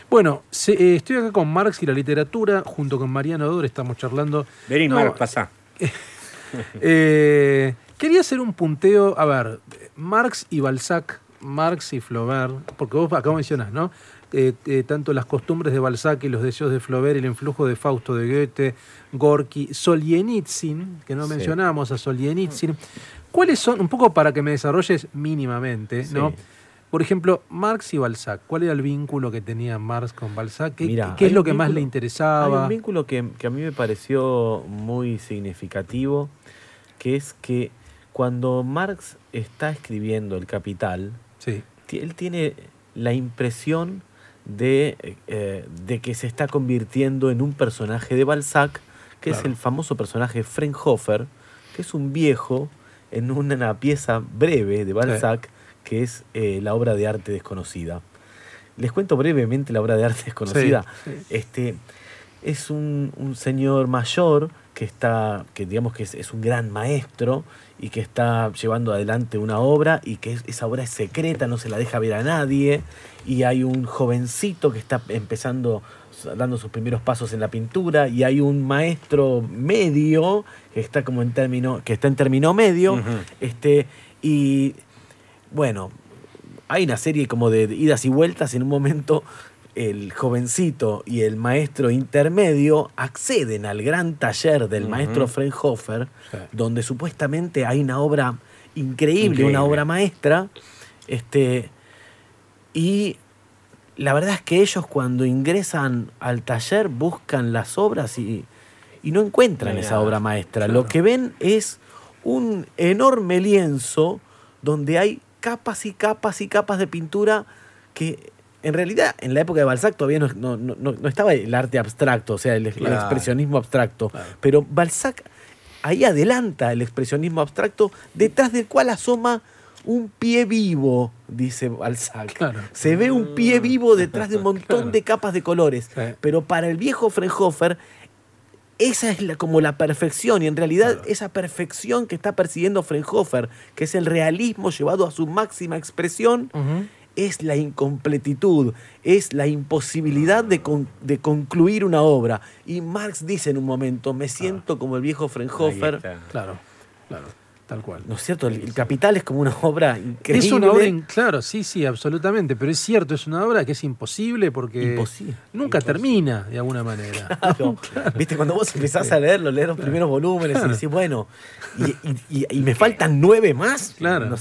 Bueno, se- eh, estoy acá con Marx y la literatura, junto con Mariano Dor, estamos charlando. Vení, No, Marc, pasá. Eh, quería hacer un punteo, a ver, Marx y Balzac, Marx y Flaubert, porque vos acá mencionás, ¿no? Eh, eh, tanto las costumbres de Balzac y los deseos de Flaubert, el influjo de Fausto de Goethe, Gorky, Solzhenitsyn, que no Sí. mencionamos a Solzhenitsyn. ¿Cuáles son, un poco para que me desarrolles mínimamente, ¿no? Por ejemplo, Marx y Balzac. ¿Cuál era el vínculo que tenía Marx con Balzac? ¿Qué, qué es lo que más le vínculo- Hay interesaba? un vínculo que, que a mí me pareció muy significativo, que es que cuando Marx está escribiendo El Capital, Sí, él tiene la impresión de, eh, de que se está convirtiendo en un personaje de Balzac, que es el famoso personaje Fraunhofer, que es un viejo en una pieza breve de Balzac, que es eh, la obra de arte desconocida. Les cuento brevemente la obra de arte desconocida. Sí, Este, es un, un señor mayor que está, que digamos que es, es un gran maestro y que está llevando adelante una obra y que es- esa obra es secreta, no se la deja ver a nadie. Y hay un jovencito que está empezando, dando sus primeros pasos en la pintura, y hay un maestro medio que está como en término, que está en término medio, este, y bueno, hay una serie como de idas y vueltas. En un momento, el jovencito y el maestro intermedio acceden al gran taller del maestro Fraunhofer, Sí. donde supuestamente hay una obra increíble, Increíble. una obra maestra. Este, y la verdad es que ellos cuando ingresan al taller buscan las obras y, y no encuentran esa obra maestra. Claro. Lo que ven es un enorme lienzo donde hay capas y capas y capas de pintura que en realidad en la época de Balzac todavía no, no- no- no- estaba el arte abstracto, o sea, el, expresionismo abstracto. Claro. Pero Balzac ahí adelanta el expresionismo abstracto, detrás del cual asoma un pie vivo, dice Balzac. Claro. Se ve un pie vivo detrás de un montón de capas de colores. Sí. Pero para el viejo Fraunhofer, esa es la- como la perfección. Y en realidad, Claro. esa perfección que está persiguiendo Fraunhofer, que es el realismo llevado a su máxima expresión, es la incompletitud, es la imposibilidad de, con- de concluir una obra. Y Marx dice en un momento, me siento como el viejo está. Claro, claro, tal cual. ¿No es cierto? El, el Capital es como una obra increíble. Es una obra, in- claro, sí, sí, absolutamente, pero es cierto, es una obra que es imposible porque Imposible. nunca termina de alguna manera. Claro. Viste, cuando vos empezás a leerlo, leer los primeros volúmenes y decís, bueno, y, y- y- y me faltan nueve más. Claro, No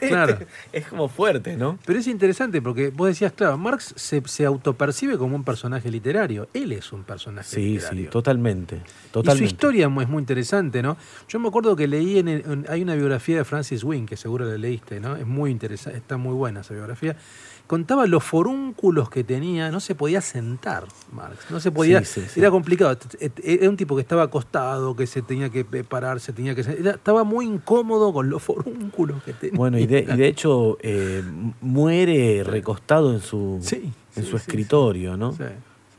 claro. Es como fuerte, ¿no? Pero es interesante porque vos decías, claro, Marx se, se autopercibe como un personaje literario. Él es un personaje Sí, literario. sí, totalmente. Y su Totalmente. historia es muy interesante, ¿no? Yo me acuerdo que leí en, el- en- hay una biografía de Francis Wynne, que seguro la leíste, ¿no? Es muy interesante, está muy buena esa biografía. Contaba los forúnculos que tenía, no se podía sentar, Marx, no se podía, Sí, sí, sí. era complicado. Era un tipo que estaba acostado, que se tenía que parar, se tenía que era- estaba muy incómodo con los forúnculos que tenía. Bueno, y de, y de hecho eh, muere recostado en su, en sí, su escritorio, ¿no?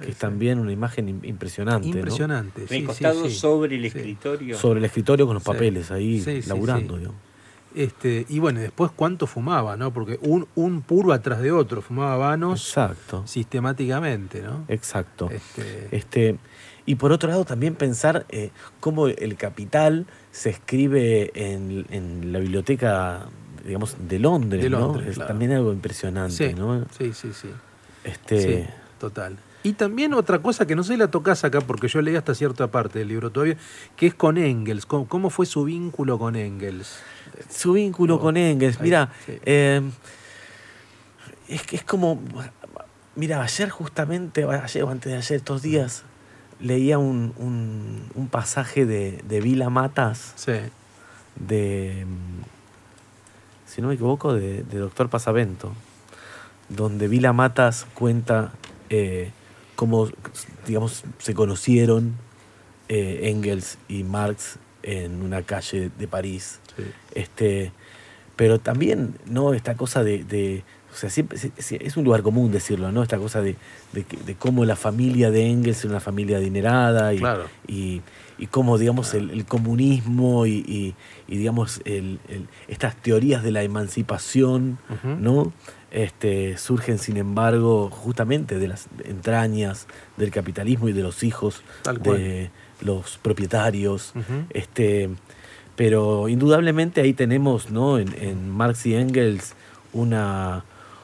Que es sí. también una imagen im- impresionante, ¿no? impresionante. sí, sí, Recostado sí. sobre el Sí. escritorio. Sobre el escritorio con los Sí. papeles ahí laburando. Este, y bueno, después cuánto fumaba, ¿no? Porque un, un puro atrás de otro, fumaba vanos Exacto, sistemáticamente, ¿no? exacto. Este, Este, y por otro lado, también pensar eh, cómo el Capital se escribe en, en la biblioteca, digamos, de Londres, De ¿no? Londres, Es claro. también algo impresionante, sí, ¿no? sí, sí, sí, Este, sí, total. Y también otra cosa que no sé si la tocas acá, porque yo leí hasta cierta parte del libro todavía, que es con Engels. ¿Cómo, cómo fue su vínculo con Engels? Su vínculo Oh, con Engels, mira, sí. eh, es que es como, mira, ayer justamente, ayer o antes de ayer, estos días, leía un, un- un pasaje de, de Vila Matas, Sí, de, si no me equivoco, de, de Doctor Pasavento, donde Vila Matas cuenta eh, cómo, digamos, se conocieron eh, Engels y Marx en una calle de París. sí. Este, pero también, ¿no? Esta cosa de. de- o sea, siempre es un lugar común decirlo, ¿no? Esta cosa de, de, cómo la familia de Engels era una familia adinerada y, Claro. y, y cómo, digamos, el, el comunismo y, y- y, digamos, el- el- estas teorías de la emancipación. ¿no? Este, surgen, sin embargo, justamente de las entrañas del capitalismo y de los hijos de los propietarios. Este, pero indudablemente ahí tenemos ¿no? en, en Marx y Engels una,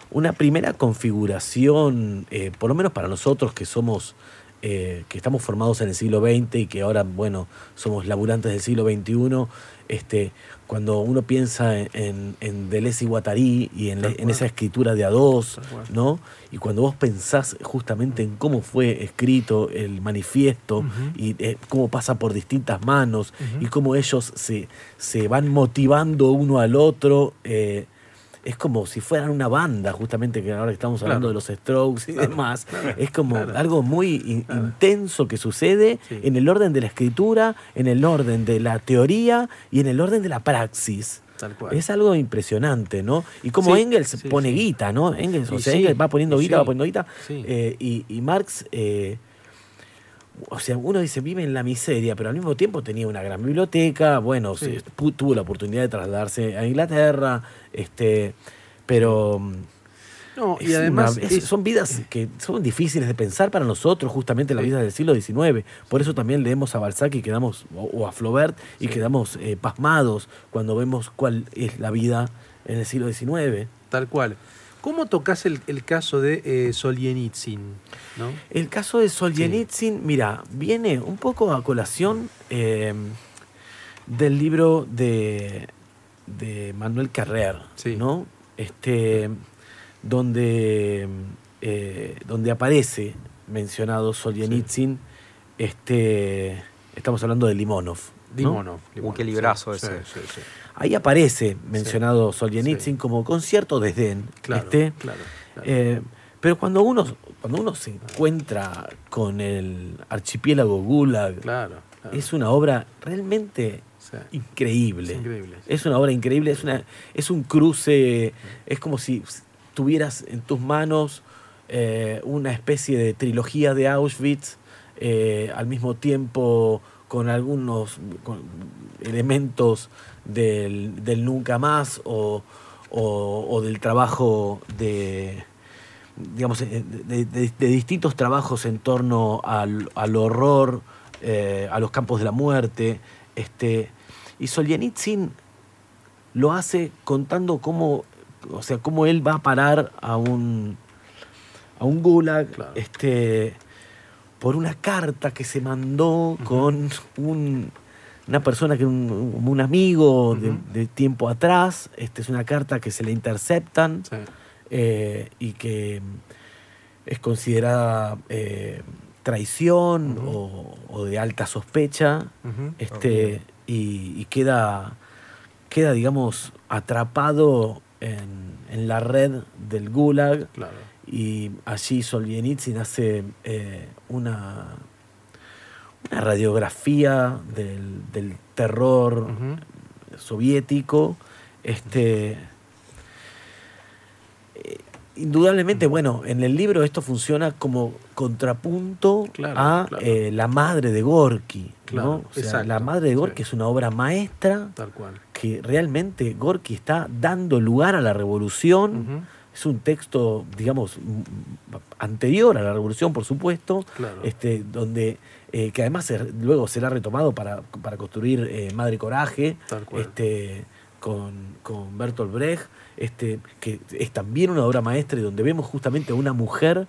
una primera configuración, eh, por lo menos para nosotros que somos eh, que estamos formados en el siglo XX y que ahora, bueno, somos laburantes del siglo XXI, este, cuando uno piensa en, en, en Deleuze y Guattari y en, esa escritura de a dos. ¿no? Y cuando vos pensás justamente en cómo fue escrito el manifiesto y eh, cómo pasa por distintas manos y cómo ellos se, se van motivando uno al otro, eh, es como si fueran una banda, justamente que ahora estamos hablando Claro. de los Strokes y Claro, demás. claro, es como algo muy in- intenso que sucede Sí. en el orden de la escritura, en el orden de la teoría y en el orden de la praxis. Tal cual. Es algo impresionante, ¿no? Y como Sí, Engels sí, pone guita, ¿no? Engels, o sea, Engels va poniendo guita, va poniendo guita. Sí. eh, y, y Marx, eh, o sea, uno dice vive en la miseria, pero al mismo tiempo tenía una gran biblioteca, bueno, Sí. se- tuvo la oportunidad de trasladarse a Inglaterra, este, pero... mm, No, y además una- es- es- son vidas que son difíciles de pensar para nosotros, justamente las vidas del siglo XIX. Por eso también leemos a Balzac y quedamos, o, o a Flaubert, y quedamos eh, pasmados cuando vemos cuál es la vida en el siglo XIX. tal cual. ¿Cómo tocas el, el caso de eh, Solzhenitsyn? ¿no? El caso de Solzhenitsyn, mira, viene un poco a colación eh, del libro de, de Manuel Carrer, Sí. ¿no? Este, donde, eh, donde aparece mencionado Solzhenitsyn, este, estamos hablando de Limonov. ¿no? Limonov. Qué librazo sí, ese. Sí, sí. Ahí aparece mencionado Solzhenitsyn Sí. como con cierto desdén. Claro, este, claro, claro. eh, pero cuando uno, cuando uno se encuentra con el archipiélago Gulag, es una obra realmente Sí. increíble. Es increíble, sí. Es una obra increíble, es, una, es un cruce, es como si tuvieras en tus manos eh, una especie de trilogía de Auschwitz, eh, al mismo tiempo con algunos con elementos del, del nunca más o, o- o del trabajo de digamos eh, de, de- de distintos trabajos en torno al, al horror eh, a los campos de la muerte este y Solzhenitsyn lo hace contando cómo o sea cómo él va a parar a un a un gulag Claro. este por una carta que se mandó con un, una persona que un, como un amigo de, tiempo atrás. Este es una carta que se le interceptan Sí. eh, y que es considerada eh, traición o, o de alta sospecha. Este, y, y queda, queda, digamos, atrapado en, en la red del Gulag Claro. y allí Solzhenitsyn hace eh, una, una radiografía del, del terror soviético. Este, eh, indudablemente, bueno, en el libro esto funciona como contrapunto Claro, a claro. eh, La madre de Gorky. Claro, ¿no? O sea, la madre de Gorky sí. es una obra maestra Tal cual. que realmente Gorky está dando lugar a la revolución. Es un texto, digamos, anterior a la revolución, por supuesto, Claro. este, donde eh, que además se- luego será retomado para, para construir eh, Madre Coraje, este, con, con Bertolt Brecht, este, que es también una obra maestra y donde vemos justamente a una mujer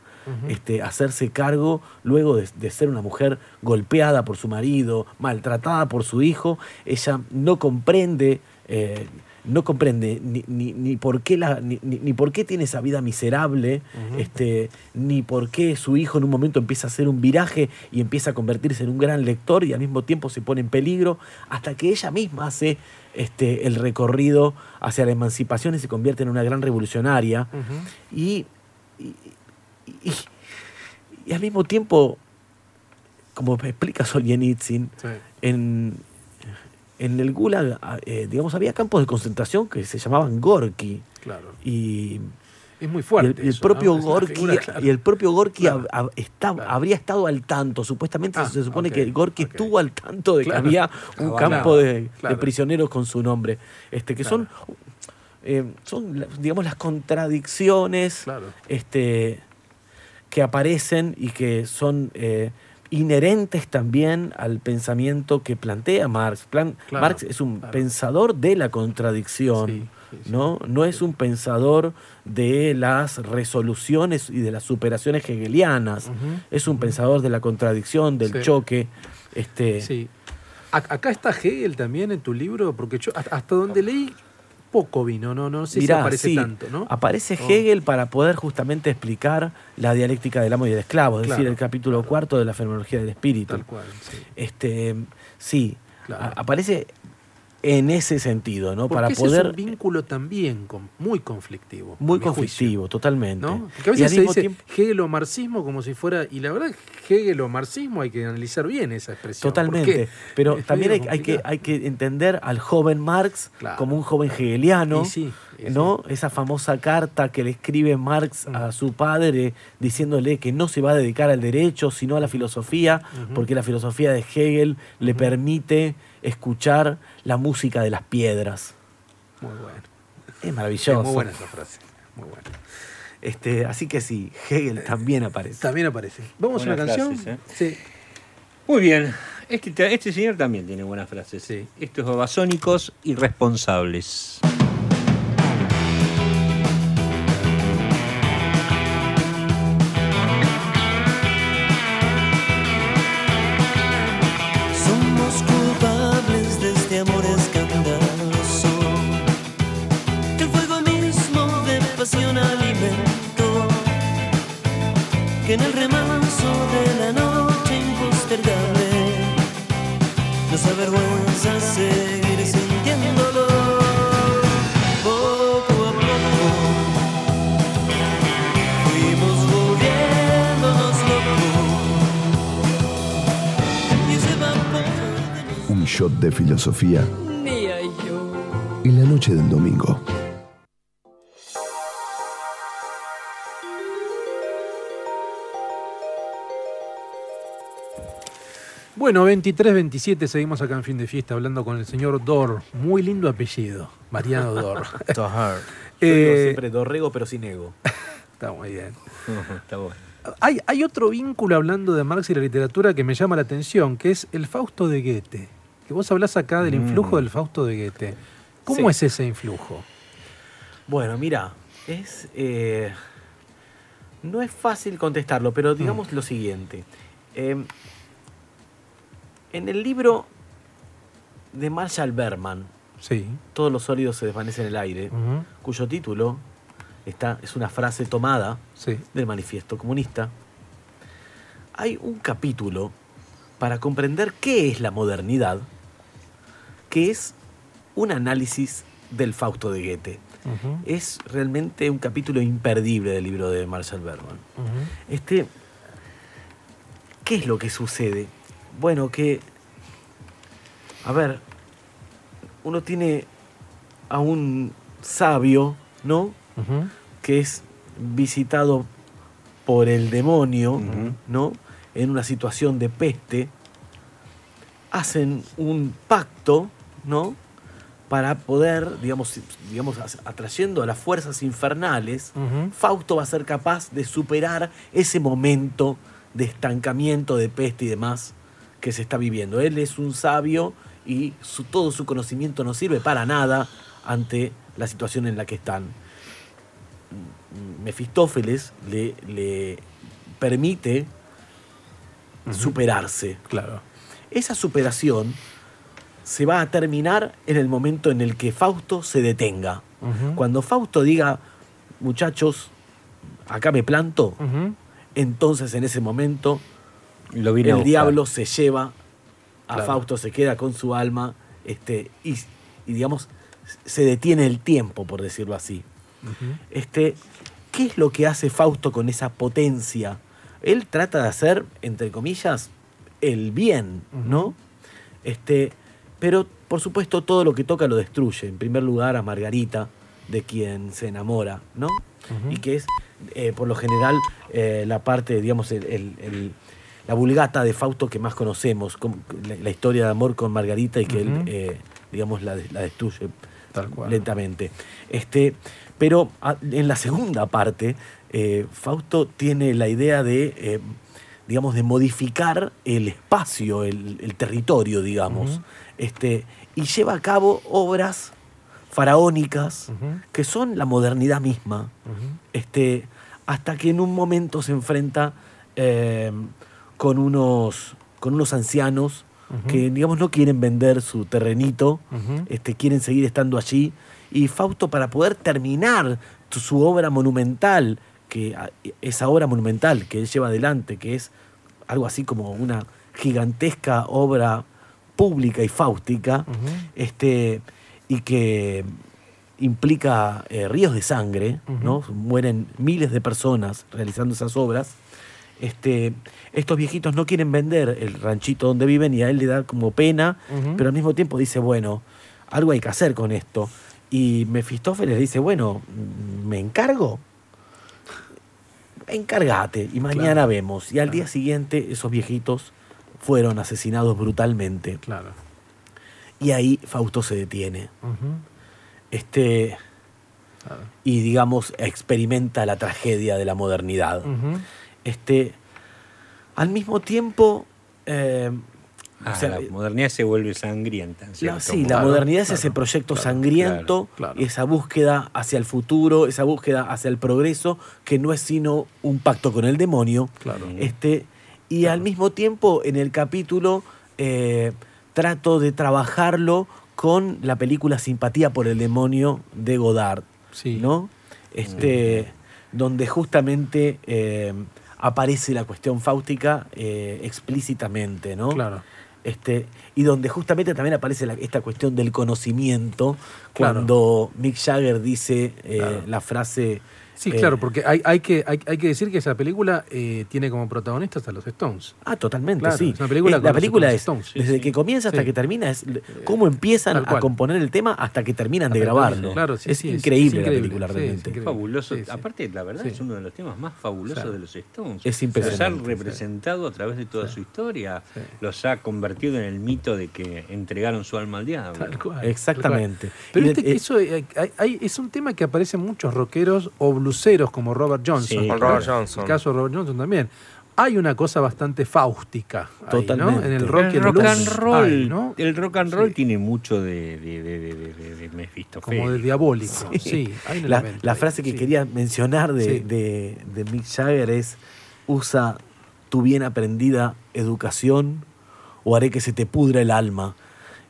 este, hacerse cargo luego de, de ser una mujer golpeada por su marido, maltratada por su hijo, ella no comprende, eh, no comprende ni, ni, ni por qué la, ni, ni- por qué tiene esa vida miserable, este, ni por qué su hijo en un momento empieza a hacer un viraje y empieza a convertirse en un gran lector y al mismo tiempo se pone en peligro, hasta que ella misma hace este, el recorrido hacia la emancipación y se convierte en una gran revolucionaria. Y, y, y- y al mismo tiempo, como explica Solzhenitsyn, Sí. en, en el Gulag, eh, digamos, había campos de concentración que se llamaban Gorky. Claro. Y, Es muy fuerte. el, y el propio Gorky, y el propio Gorky Claro. Claro. habría estado al tanto. Supuestamente Ah, se supone que Gorky ok. estuvo al tanto de Claro. que había un campo de, prisioneros con su nombre. Este, que son, eh, son, digamos, las contradicciones este, que aparecen y que son, eh, inherentes también al pensamiento que plantea Marx. Plan- Claro, Marx es un claro. pensador de la contradicción, Sí, sí, sí. ¿no? No es un pensador de las resoluciones y de las superaciones hegelianas. Es un pensador de la contradicción, del choque. Este, Acá está Hegel también en tu libro, porque yo hasta donde leí poco vino, no, no sé Mirá, si aparece sí, tanto, ¿no? Aparece Oh. Hegel para poder justamente explicar la dialéctica del amo y del esclavo, es Claro. decir, el capítulo cuarto de la fenomenología del espíritu. Tal cual, sí. Este, sí, Claro. aparece en ese sentido, ¿no? Porque Para ese poder es un vínculo también con- muy conflictivo. muy juicio, conflictivo, totalmente. ¿no? Porque a veces al se mismo dice tiempo- Hegel o marxismo como si fuera. Y la verdad, Hegel o marxismo hay que analizar bien esa expresión. Totalmente, pero también hay, que, hay que entender al joven Marx Claro. como un joven hegeliano, Y sí, y sí. ¿no? Esa famosa carta que le escribe Marx a su padre diciéndole que no se va a dedicar al derecho, sino a la filosofía, porque la filosofía de Hegel le permite escuchar la música de las piedras. Muy bueno. Es Es maravilloso. muy buena esa frase. Muy buena. Este, así que sí, Hegel también aparece. También aparece. ¿Vamos a una canción? frases, Sí. Muy bien. Este, este señor también tiene buenas frases. Sí. Estos babasónicos irresponsables. Shot de filosofía en la noche del domingo. Bueno, 23-27, seguimos acá en fin de fiesta hablando con el señor Dor. Muy lindo apellido, Mariano Dor. Eh, Yo digo siempre dorrego pero sin ego. Está muy bien. Está bueno. Hay, hay otro vínculo hablando de Marx y la literatura que me llama la atención, que es el Fausto de Goethe. Que vos hablás acá del influjo del Fausto de Goethe. ¿Cómo Sí. es ese influjo? Bueno, mira, es. eh, no es fácil contestarlo, pero digamos lo siguiente. Eh, en el libro de Marshall Berman, Sí. Todos los sólidos se desvanecen en el aire, cuyo título está, es una frase tomada Sí. del manifiesto comunista, hay un capítulo para comprender qué es la modernidad, que es un análisis del Fausto de Goethe. Es realmente un capítulo imperdible del libro de Marshall Berman. Este, ¿Qué es lo que sucede? Bueno, que, a ver, uno tiene a un sabio, ¿no? Que es visitado por el demonio. ¿no? En una situación de peste. Hacen un pacto, ¿no? Para poder, digamos, digamos atrayendo a las fuerzas infernales. Fausto va a ser capaz de superar ese momento de estancamiento, de peste y demás que se está viviendo. Él es un sabio y su- todo su conocimiento no sirve para nada ante la situación en la que están. Mefistófeles le, le permite superarse. Claro. Esa superación se va a terminar en el momento en el que Fausto se detenga. Cuando Fausto diga, muchachos, acá me planto, entonces en ese momento Lo vine a el diablo se lleva a Claro. Fausto, se queda con su alma este, y, y, digamos, se detiene el tiempo, por decirlo así. Este, ¿Qué es lo que hace Fausto con esa potencia? Él trata de hacer, entre comillas, el bien, ¿no? Este, pero, por supuesto, todo lo que toca lo destruye. En primer lugar, a Margarita, de quien se enamora, ¿no? Y que es, eh, por lo general, eh, la parte, digamos, el- el- el- la vulgata de Fausto que más conocemos, con- la, la historia de amor con Margarita y que él, eh, digamos, la, la destruye Tal cual. lentamente. Este, pero a- en la segunda parte, Fausto tiene la idea de, digamos, de modificar el espacio, el, el territorio, digamos. Este, y lleva a cabo obras faraónicas que son la modernidad misma este, hasta que en un momento se enfrenta eh, con, unos, con unos ancianos que, digamos, no quieren vender su terrenito, este, quieren seguir estando allí. Y Fausto, para poder terminar su obra monumental, que esa obra monumental que él lleva adelante, que es algo así como una gigantesca obra pública y fáustica, este, y que implica eh, ríos de sangre. ¿no? Mueren miles de personas realizando esas obras. Este, estos viejitos no quieren vender el ranchito donde viven y a él le da como pena, pero al mismo tiempo dice, bueno, algo hay que hacer con esto. Y Mefistófeles dice, bueno, ¿me encargo? Encárgate y mañana Claro. vemos. Y al día siguiente esos viejitos fueron asesinados brutalmente. Claro. Y ahí Fausto se detiene. Este, Claro. y digamos, experimenta la tragedia de la modernidad. Este, al mismo tiempo, eh, Ah, o sea, la modernidad se vuelve sangrienta. en la, cierto sí, modo. la Claro, modernidad es claro, ese proyecto claro, sangriento, claro, claro. y esa búsqueda hacia el futuro, esa búsqueda hacia el progreso, que no es sino un pacto con el demonio. Claro. Este, y al mismo tiempo, en el capítulo, eh, trato de trabajarlo con la película Simpatía por el demonio de Godard. Sí. ¿no? Este, donde justamente eh, aparece la cuestión fáustica eh, explícitamente, ¿no? Claro. Este, y donde justamente también aparece la- esta cuestión del conocimiento, Claro. cuando Mick Jagger dice Claro. la frase... Sí, eh, claro, porque hay, hay, que, hay, hay que decir que esa película eh, tiene como protagonistas a los Stones. Ah, totalmente, Claro, sí. es una película Eh, la película es, Stones. Desde sí. que comienza hasta Sí. que termina, es cómo empiezan a componer el tema hasta que terminan de Hasta grabarlo. claro, sí, es sí, es- increíble es la película sí, es realmente. increíble. fabuloso. Sí, sí. Aparte, la verdad, Sí. es uno de los temas más fabulosos de los Stones. Es impresionante, Los ha representado a través de toda su historia. Sí. Los ha convertido en el mito de que entregaron su alma al diablo. Tal cual, Exactamente. tal cual. Pero Y que el- eso eh, hay- hay- es un tema que aparece en muchos rockeros o bluseros como Robert Johnson. Sí, ¿no? con Robert Johnson. El caso de Robert Johnson también. Hay una cosa bastante fáustica. ahí. En el rock y el el rock blues and roll, hay, ¿no? el rock and roll Sí. tiene mucho de, de, de, de, de, de- de Mefistófeles. Como de diabólico. Sí, hay un la, frase que sí. quería mencionar de, Sí. de- de Mick Jagger es, usa tu bien aprendida educación o haré que se te pudra el alma.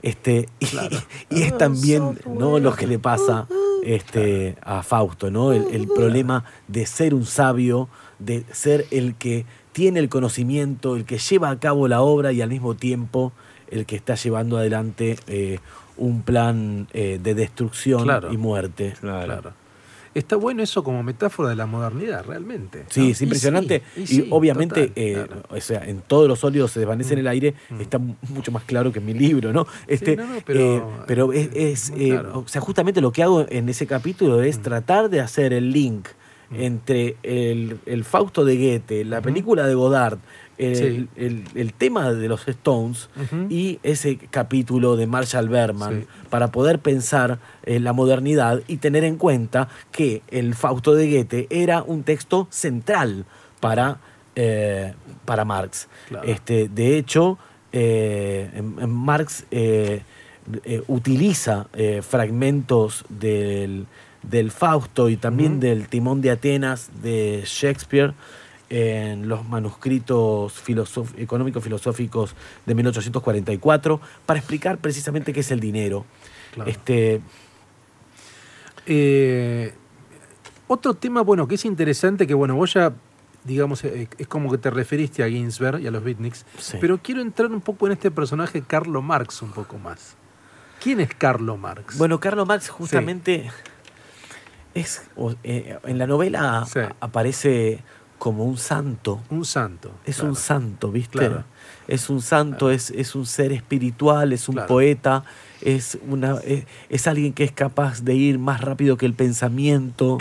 Este, y, y es también ¿no? lo que le pasa este, a Fausto, ¿no? El, el problema de ser un sabio, de ser el que tiene el conocimiento, el que lleva a cabo la obra y al mismo tiempo el que está llevando adelante eh, un plan eh, de destrucción Claro. y muerte. Claro. Claro. Está bueno eso como metáfora de la modernidad, realmente. Sí, ¿no? es Y impresionante. sí, Y, sí, obviamente, total, eh, claro. o sea, en todos los óleos se desvanece en Mm. el aire, Mm. está mucho más claro que en mi libro, ¿no? Este, no, no, pero- eh, pero es, eh, claro. o sea, justamente lo que hago en ese capítulo es Mm. tratar de hacer el link entre el, el Fausto de Goethe, la película de Godard, el, Sí. el- el tema de los Stones y ese capítulo de Marshall Berman Sí. para poder pensar en la modernidad y tener en cuenta que el Fausto de Goethe era un texto central para, eh, para Marx. Claro. Este, de hecho, eh, en- en Marx eh, utiliza fragmentos del, del Fausto y también del Timón de Atenas de Shakespeare en los manuscritos filosof- económico-filosóficos de 1844 para explicar precisamente qué es el dinero. Claro. Este, Eh, otro tema, bueno, que es interesante, que bueno, vos ya, digamos, eh, es como que te referiste a Ginsberg y a los beatniks, Sí. pero quiero entrar un poco en este personaje Carlo Marx un poco más. ¿Quién es Carlo Marx? Bueno, Carlo Marx justamente es eh, en la novela Sí. aparece como un santo. un santo. Es claro. un santo, ¿viste? Claro. Es un santo, es, es un ser espiritual, es un Claro. poeta, es, una, es, es alguien que es capaz de ir más rápido que el pensamiento.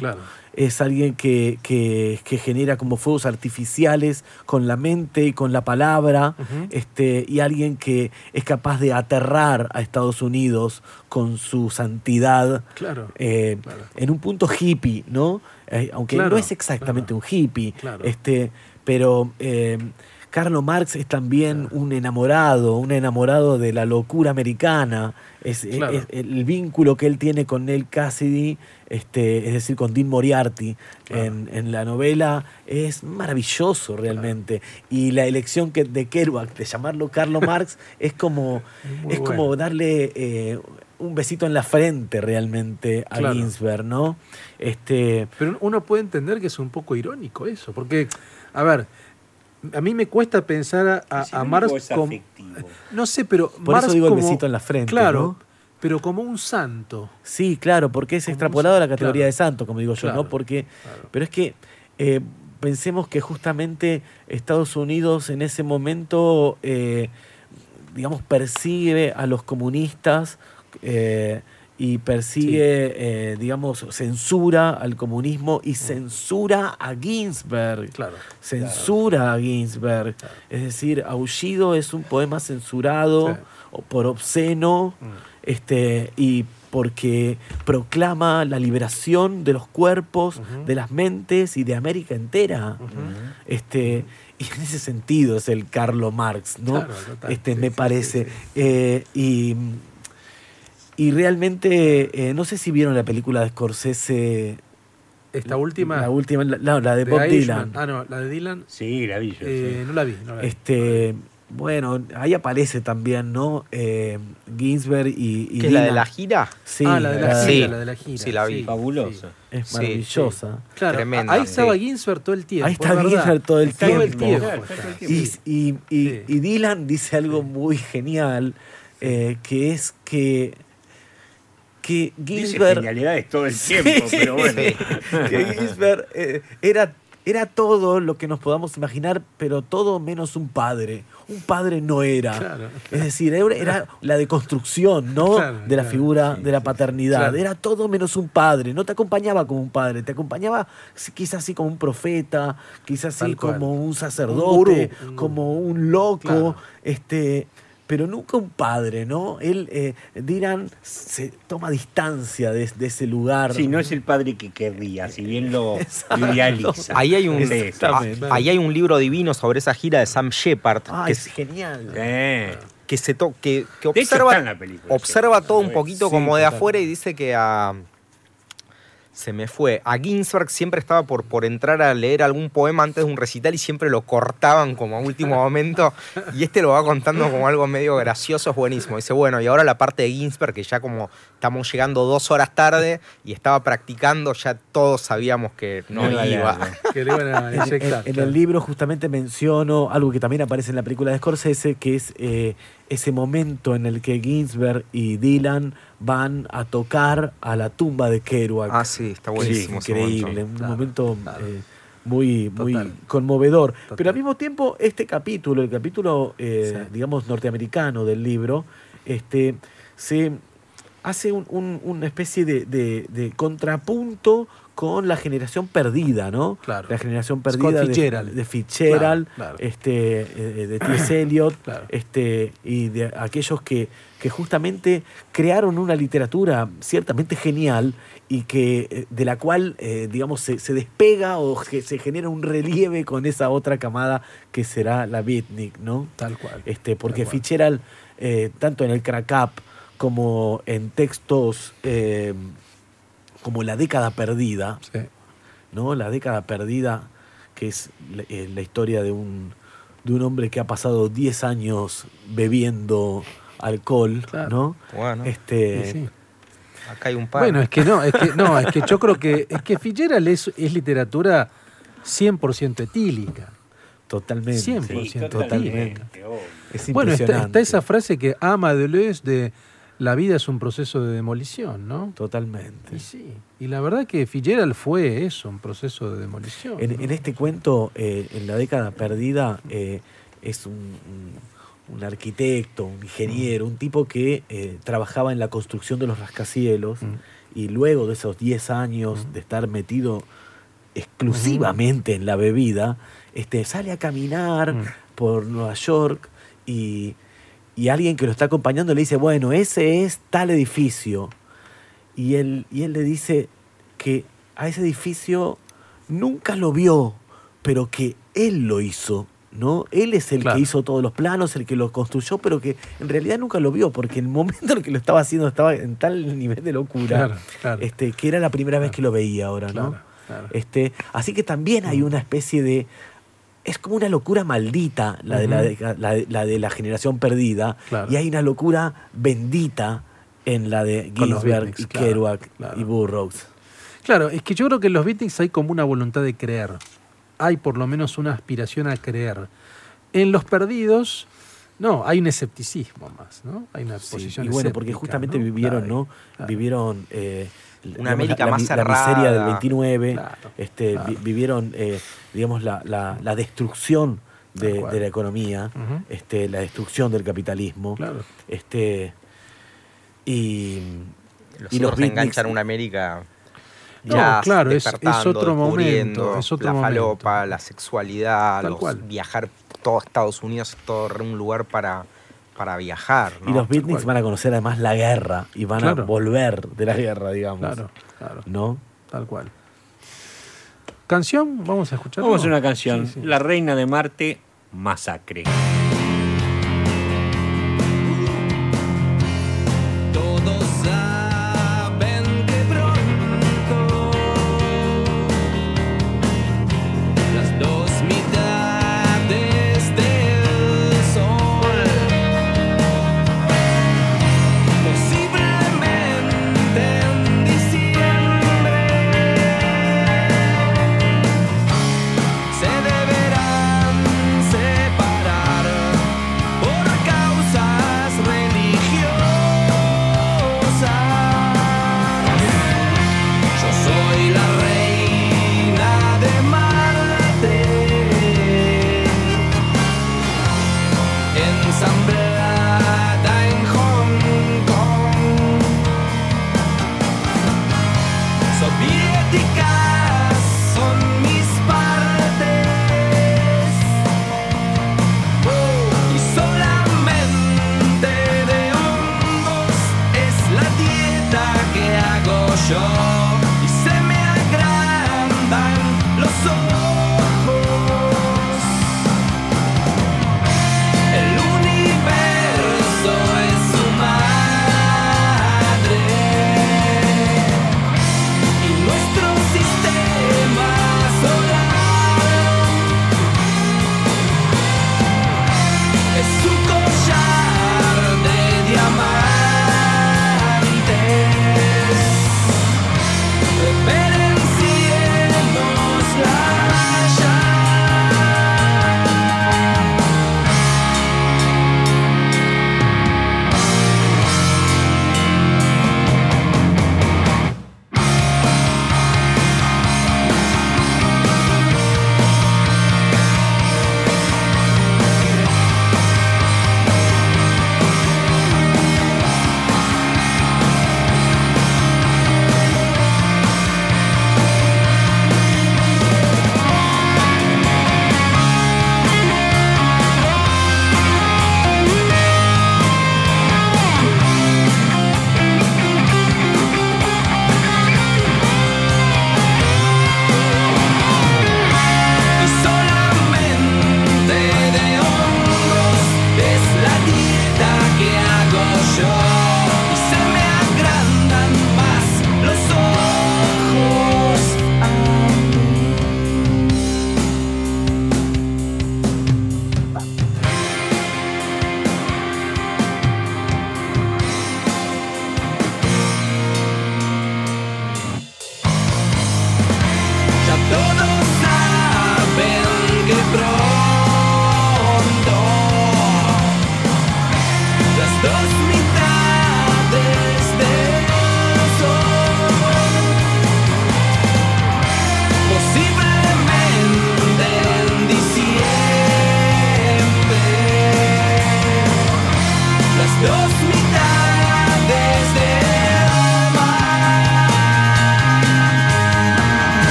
Es alguien que, que- que genera como fuegos artificiales con la mente y con la palabra. Este, y alguien que es capaz de aterrar a Estados Unidos con su santidad. Claro. eh, Claro. En un punto hippie, ¿no? Eh, aunque Claro, no es exactamente un hippie. Claro. Este, pero eh, Carlo Marx es también un enamorado, un enamorado de la locura americana. Es, es- Claro. es el vínculo que él tiene con Neil Cassidy, este, es decir, con Dean Moriarty en, en la novela, es maravilloso realmente. Y la elección que, de Kerouac de llamarlo Carlo Marx es como, Muy es como darle eh, un besito en la frente realmente a Claro. Ginsberg, ¿no? Este, Pero uno puede entender que es un poco irónico eso, porque, a ver, a mí me cuesta pensar a, a- es como... No sé, pero Por Marx eso digo el como- besito en la frente, Claro, ¿no? pero como un santo. Sí, claro, porque es Como extrapolado a la categoría claro. de santo, como digo yo, Claro, ¿no? Porque, claro. pero es que eh, pensemos que justamente Estados Unidos en ese momento, eh, digamos, persigue a los comunistas eh, y persigue, eh, digamos, censura al comunismo y censura a Ginsberg. Claro. Censura a Ginsberg. Es decir, Aullido es un poema censurado Sí. por obsceno este, y porque proclama la liberación de los cuerpos, de las mentes y de América entera. este, y en ese sentido es el Carlo Marx, ¿no? Claro, total. este, Sí, me sí, parece. sí. Eh, y, y realmente, eh, no sé si vieron la película de Scorsese. Esta última... La última, la, no, la de, de Bob Irishman. Dylan. Ah, no, la de Dylan, Sí, la vi yo. eh, no la vi. No la vi. Este, bueno, ahí aparece también, ¿no? Eh, Ginsberg y, y ¿Qué es la de la gira? Sí, ah, la de la Sí. gira, la de la gira. Sí, la vi. Fabulosa. es Sí, maravillosa. Claro, Tremenda, ahí estaba sí. Ginsberg todo el tiempo. Ahí está verdad. Ginsberg todo el tiempo. Claro, está. el Y, tiempo. y- y- Sí. y Dylan dice algo muy genial, eh, que es que, que Dice Ginsberg... genialidades todo el tiempo, pero bueno. que Ginsberg eh, era, era todo lo que nos podamos imaginar, pero todo menos un padre. Un padre no era. Claro, Es decir, era, la deconstrucción, ¿no? Claro, de la figura sí, de la paternidad. Era todo menos un padre. No te acompañaba como un padre, te acompañaba quizás así como un profeta, quizás así como un Un sacerdote, gurú, un gurú. como un loco. Este, pero nunca un padre, ¿no? Él, eh, Dylan se toma distancia de, de ese lugar. Sí, no es el padre que querría, si bien lo Exacto. idealiza. Ahí hay un, ah, ahí hay un libro divino sobre esa gira de Sam Shepard Ay, que, es genial. Eh. que se to- que, que De hecho, observa, está en la película, observa sí. todo un poquito sí, como de afuera y dice que a se me fue. A Ginsberg siempre estaba por, por entrar a leer algún poema antes de un recital y siempre lo cortaban como a último momento. Y este lo va contando como algo medio gracioso, es buenísimo. Dice, bueno, y ahora la parte de Ginsberg, que ya como estamos llegando dos horas tarde y estaba practicando, ya todos sabíamos que no iba. iba. Que le iban a En, en- inyectar. en el libro justamente menciono algo que también aparece en la película de Scorsese, que es eh, ese momento en el que Ginsberg y Dylan van a tocar a la tumba de Kerouac. Ah, sí, está buenísimo. Es increíble, momento. un Claro, momento claro. eh, muy, muy conmovedor. Total. Pero al mismo tiempo, este capítulo, el capítulo, eh, Sí. digamos, norteamericano del libro, este, se hace un- un- una especie de, de- de contrapunto con la generación perdida, ¿no? Claro. La generación Scott perdida de- Fitzgerald. de, Fitzgerald, Claro, claro. este, eh, de T.S. Eliot, este, y de aquellos que, que justamente crearon una literatura ciertamente genial y que eh, de la cual, eh, digamos, se, se despega o que se genera un relieve con esa otra camada que será la beatnik, ¿no? Tal cual. Este, porque cual. Fitzgerald, eh, tanto en el crack up como en textos eh, como La década perdida, Sí. ¿no? La década perdida, que es la, eh, la historia de un, de un hombre que ha pasado 10 años bebiendo alcohol, Claro. ¿no? Bueno, Este, Sí, sí. acá hay un par. Bueno, es que no, es que no, es que yo creo que es que Fitzgerald es, es literatura 100% etílica. Totalmente. 100% totalmente. obvio. Es Bueno, está, impresionante. está esa frase que ama Deleuze de la vida es un proceso de demolición, ¿no? Totalmente. Y sí. Y la verdad que Fitzgerald fue eso, un proceso de demolición. En, ¿no? en este cuento, eh, en la década perdida, eh, es un, un- un arquitecto, un ingeniero, un tipo que eh, trabajaba en la construcción de los rascacielos Mm. y luego de esos 10 años de estar metido exclusivamente en la bebida, este, sale a caminar Mm. por Nueva York y, y alguien que lo está acompañando le dice, bueno, ese es tal edificio. Y él, y él le dice que a ese edificio nunca lo vio, pero que él lo hizo ¿no? Él es el Claro. que hizo todos los planos, el que lo construyó, pero que en realidad nunca lo vio, porque en el momento en que lo estaba haciendo estaba en tal nivel de locura, Claro, claro. Este, que era la primera vez que lo veía ahora, ¿no? Este, así que también hay una especie de. Es como una locura maldita la, de, la, de- la de- la de la generación perdida. Claro. Y hay una locura bendita en la de Ginsberg y claro, Kerouac claro. y Burroughs. Claro, es que yo creo que en los beatniks hay como una voluntad de creer. Hay por lo menos una aspiración a creer. En los perdidos, no, hay un escepticismo más, ¿no? Hay una Sí, posición y bueno, porque justamente ¿no? vivieron, ¿no? Vivieron eh, digamos, América la, más la, la miseria del cerrada. 29, Claro, este, claro. vi- vivieron, eh, digamos, la, la- la destrucción de, la economía, este, la destrucción del capitalismo. Claro. Este, y, Los y los otros beatniks- enganchan una América No, ya claro, es- otro momento, descubriendo es otro la momento. falopa, la sexualidad, Tal los- cual. viajar todo Estados Unidos, todo un lugar para, para viajar. y ¿no? los beatniks van a conocer además la guerra y van a volver de la guerra, digamos. Claro, claro, ¿No? tal cual. ¿Canción? Vamos a escuchar. Vamos a una canción. Sí, sí. La Reina de Marte, Masacre.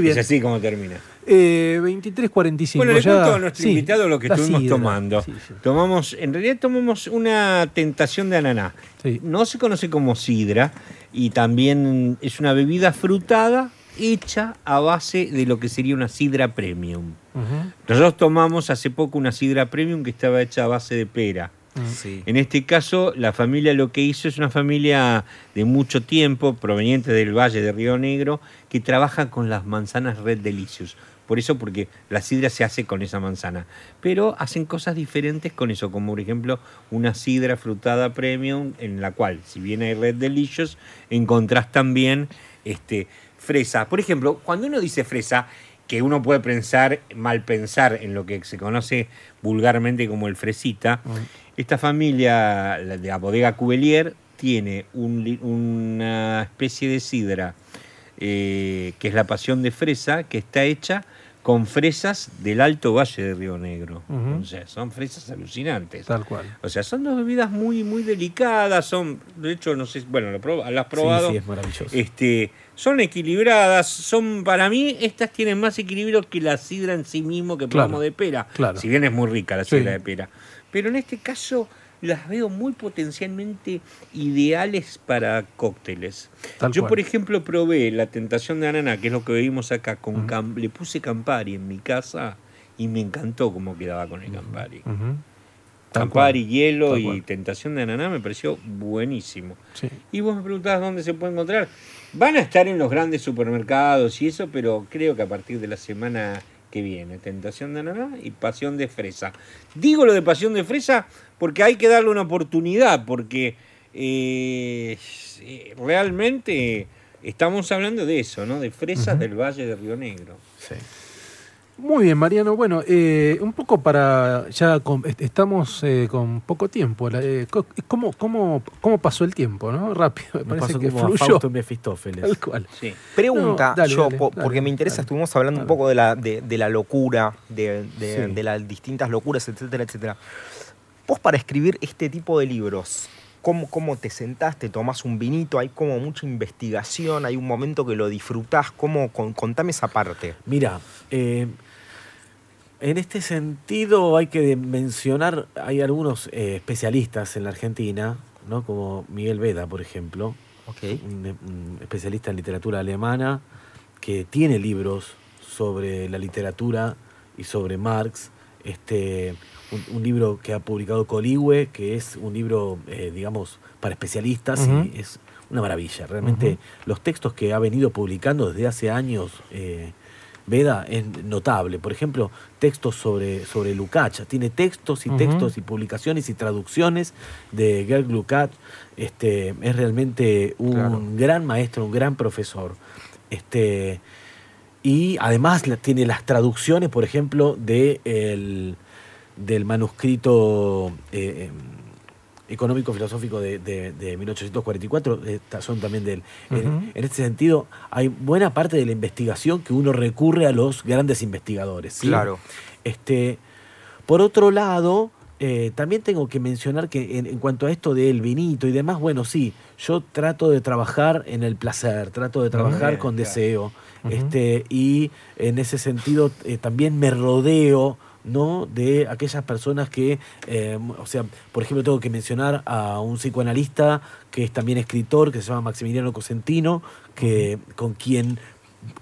Muy bien. Es así como termina. Eh, 23.45. Bueno, le ya- cuento a nuestro sí, invitado lo que estuvimos sidra. tomando. Sí, sí. Tomamos, en realidad tomamos una tentación de ananá. No se conoce como sidra y también es una bebida frutada hecha a base de lo que sería una sidra premium. Nosotros tomamos hace poco una sidra premium que estaba hecha a base de pera. En este caso, la familia lo que hizo es una familia de mucho tiempo, proveniente del Valle de Río Negro, que trabaja con las manzanas Red Delicious. Por eso, porque la sidra se hace con esa manzana. Pero hacen cosas diferentes con eso, como por ejemplo una sidra frutada premium, en la cual, si bien hay Red Delicious, encontrás también este, fresa. Por ejemplo, cuando uno dice fresa, que uno puede pensar, mal pensar en lo que se conoce vulgarmente como el fresita, esta familia la de la bodega Cubelier tiene un una especie de sidra eh, que es la pasión de fresa, que está hecha con fresas del Alto Valle de Río Negro. O sea, son fresas alucinantes. Tal cual. O sea, son dos bebidas muy, muy delicadas, son, de hecho, no sé, bueno, lo lo has probado. Sí, sí, es maravilloso. Este, son equilibradas, son, para mí, estas tienen más equilibrio que la sidra en sí mismo que Claro, probamos de pera. claro. Si bien es muy rica la Sí. sidra de pera. Pero en este caso las veo muy potencialmente ideales para cócteles. Tal Yo, cual. por ejemplo, probé la tentación de ananá, que es lo que vimos acá, con cam- le puse Campari en mi casa y me encantó cómo quedaba con el Campari. Campari, cual. hielo y tentación de ananá me pareció buenísimo. Sí. Y vos me preguntabas dónde se puede encontrar. Van a estar en los grandes supermercados y eso, pero creo que a partir de la semana que viene, Tentación de Ananá y Pasión de Fresa. Digo lo de Pasión de Fresa porque hay que darle una oportunidad, porque eh, eh, realmente estamos hablando de eso, ¿no? De fresas del Valle de Río Negro. Sí. Muy bien, Mariano. Bueno, eh, un poco para. Ya con- estamos eh, con poco tiempo. Eh, ¿cómo, cómo, ¿Cómo pasó el tiempo, no? Rápido. Me parece pasó que como a fluyó. Mefistófeles. Tal cual. Sí. Pregunta, No, dale, yo, dale, po- dale, porque me interesa, dale. estuvimos hablando un poco de la, de, de la locura, de, de- Sí. de las distintas locuras, etcétera, etcétera. Vos para escribir este tipo de libros, ¿cómo, cómo te sentaste, tomás un vinito? Hay como mucha investigación, hay un momento que lo disfrutás. ¿Cómo, con- contame esa parte. Mira, eh, en este sentido hay que mencionar, hay algunos eh, especialistas en la Argentina, ¿no? como Miguel Veda, por ejemplo, un, un especialista en literatura alemana, que tiene libros sobre la literatura y sobre Marx. Este, un, un libro que ha publicado Coligüe, que es un libro, eh, digamos, para especialistas y es una maravilla. Realmente los textos que ha venido publicando desde hace años eh, Veda es notable. Por ejemplo, textos sobre, sobre Lukács. Tiene textos y textos y publicaciones y traducciones de Gerd Lukács. Este, es realmente un Claro. gran maestro, un gran profesor. Este, y además tiene las traducciones, por ejemplo, de el- del manuscrito eh, em, económico-filosófico de, de- de 1844, estas son también del... en- Ujú. en, este sentido, hay buena parte de la investigación que uno recurre a los grandes investigadores. ¿sí? Claro. Este, por otro lado, eh, también tengo que mencionar que en, en cuanto a esto del vinito y demás, bueno, sí, yo trato de trabajar en el placer, trato de trabajar bien, con claro. deseo, este, y en ese sentido eh, también me rodeo ¿no? de aquellas personas que, eh, o sea, por ejemplo, tengo que mencionar a un psicoanalista que es también escritor, que se llama Maximiliano Cosentino, que, con quien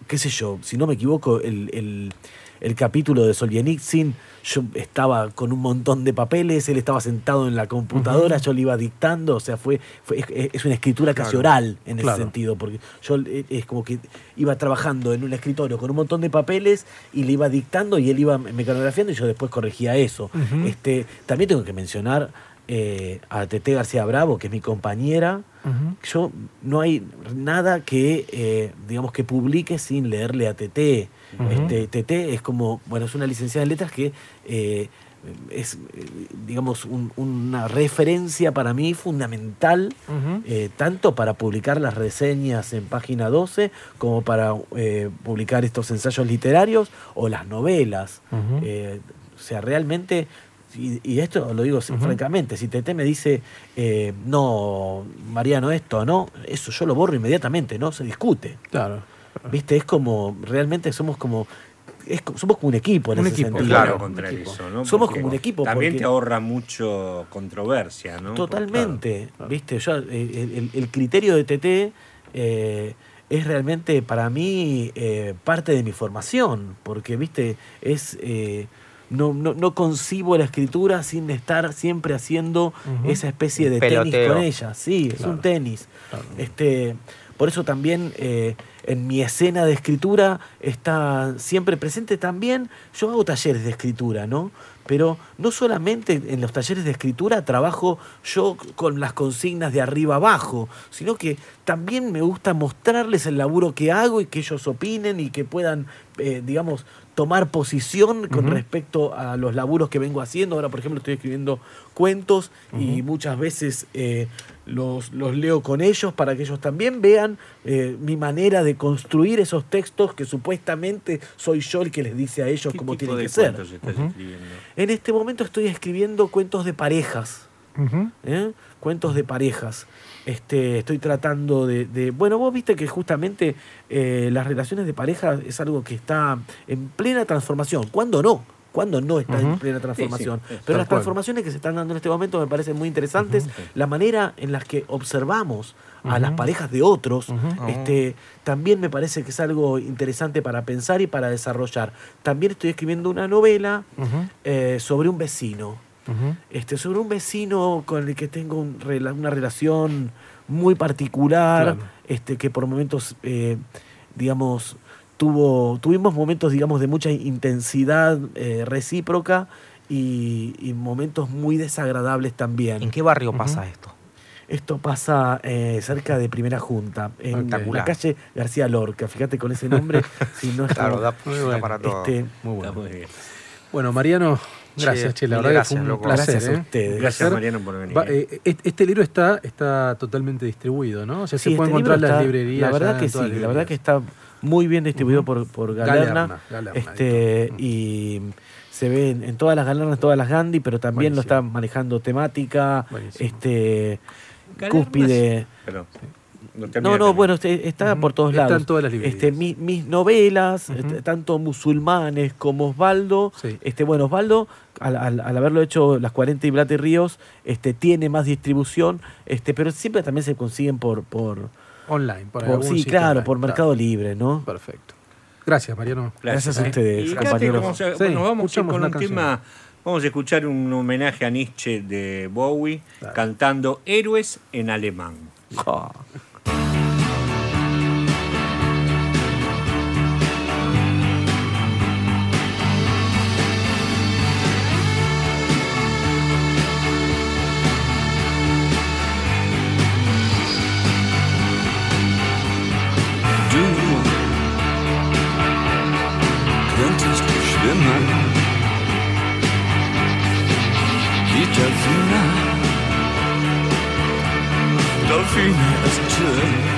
qué sé yo, si no me equivoco, el, el- el capítulo de Solzhenitsyn, yo estaba con un montón de papeles, él estaba sentado en la computadora, yo le iba dictando, o sea, fue, fue- es, una escritura casi Claro. oral en Claro. ese sentido, porque yo eh, es como que iba trabajando en un escritorio con un montón de papeles y le iba dictando y él iba mecanografiando y yo después corregía eso. Este, también tengo que mencionar eh, a Tete García Bravo, que es mi compañera, yo no hay nada que eh, digamos que publique sin leerle a Este, TT es como, bueno, es una licenciada en letras que eh, es, eh, digamos, un- una referencia para mí fundamental, eh, tanto para publicar las reseñas en página 12, como para eh, publicar estos ensayos literarios o las novelas. Eh, o sea, realmente, y, y esto lo digo francamente, si Tete me dice, eh, no, Mariano, esto, no, eso yo lo borro inmediatamente, no se discute. Claro. ¿Viste? Es como, realmente somos como, es somos como un equipo en Un ese equipo, sentido. Claro, contra un equipo. eso, ¿no? Somos Porque como un equipo, También porque- te ahorra mucho controversia, ¿no? Totalmente, ¿viste? Yo, eh, el, el criterio de TT eh, es realmente para mí eh, parte de mi formación, porque, ¿viste? Es... eh, no, no, no concibo la escritura sin estar siempre haciendo esa especie de tenis con ella. Sí, es Claro. un tenis. Claro. Este, por eso también eh, en mi escena de escritura está siempre presente también, yo hago talleres de escritura, ¿no? Pero no solamente en los talleres de escritura trabajo yo con las consignas de arriba abajo, sino que también me gusta mostrarles el laburo que hago y que ellos opinen y que puedan, eh, digamos, tomar posición con respecto a los laburos que vengo haciendo. Ahora, por ejemplo, estoy escribiendo cuentos y muchas veces eh, los, los leo con ellos para que ellos también vean eh, mi manera de construir esos textos que supuestamente soy yo el que les dice a ellos ¿Qué cómo tienen que ser. estás escribiendo? En este momento estoy escribiendo cuentos de parejas. ¿Eh? Cuentos de parejas. Este, estoy tratando de, de- Bueno, vos viste que justamente eh, las relaciones de pareja es algo que está en plena transformación. ¿Cuándo no? ¿Cuándo no está en plena transformación? sí, sí, Pero tal las cual. transformaciones que se están dando en este momento me parecen muy interesantes. La manera en la que observamos a las parejas de otros, este, también me parece que es algo interesante para pensar y para desarrollar. También estoy escribiendo una novela eh, sobre un vecino Este, sobre un vecino con el que tengo un una relación muy particular, Claro. este, que por momentos, eh, digamos, tuvo, tuvimos momentos, digamos, de mucha intensidad eh, recíproca y, y momentos muy desagradables también. ¿En qué barrio pasa esto? Esto pasa eh, cerca de Primera Junta, en la calle García Lorca. Fíjate con ese nombre, si no es Claro, como- da, bueno. para todo. este, Muy Está bueno. muy bien. Bueno, Mariano, gracias, che, la verdad gracias, fue un loco. placer. Gracias a ¿eh? ustedes. Gracias. Mariano, por venir. Va, eh, est- este libro está, está totalmente distribuido, ¿no? O sea, Sí, se puede este encontrar en las librerías. La verdad que sí, la verdad que está muy bien distribuido por, por Galerna. Galerna, Galerna, este, y se ve en, en todas las galernas, todas las Gandhi, pero también lo está manejando temática, Buenísimo. este Galernas- cúspide. Perdón. No, no, bueno, este, está por todos lados. todas las librerías. Este, mi- mis novelas, este, tanto musulmanes como Osvaldo, Sí. este, bueno, Osvaldo, al, al- al haberlo hecho las 40 y Blate Ríos, este, tiene más distribución, este, pero siempre también se consiguen por, por, Online, por, por- algún sí, sitio claro, online, por claro. Mercado Libre, ¿no? Perfecto. Gracias, Mariano. Gracias a ¿eh? ustedes, Y compañeros. vamos a, Sí, bueno, vamos a ir escuchamos con un canción. tema. Vamos a escuchar un homenaje a Nietzsche de Bowie cantando Héroes en alemán. Ah. Bye. good.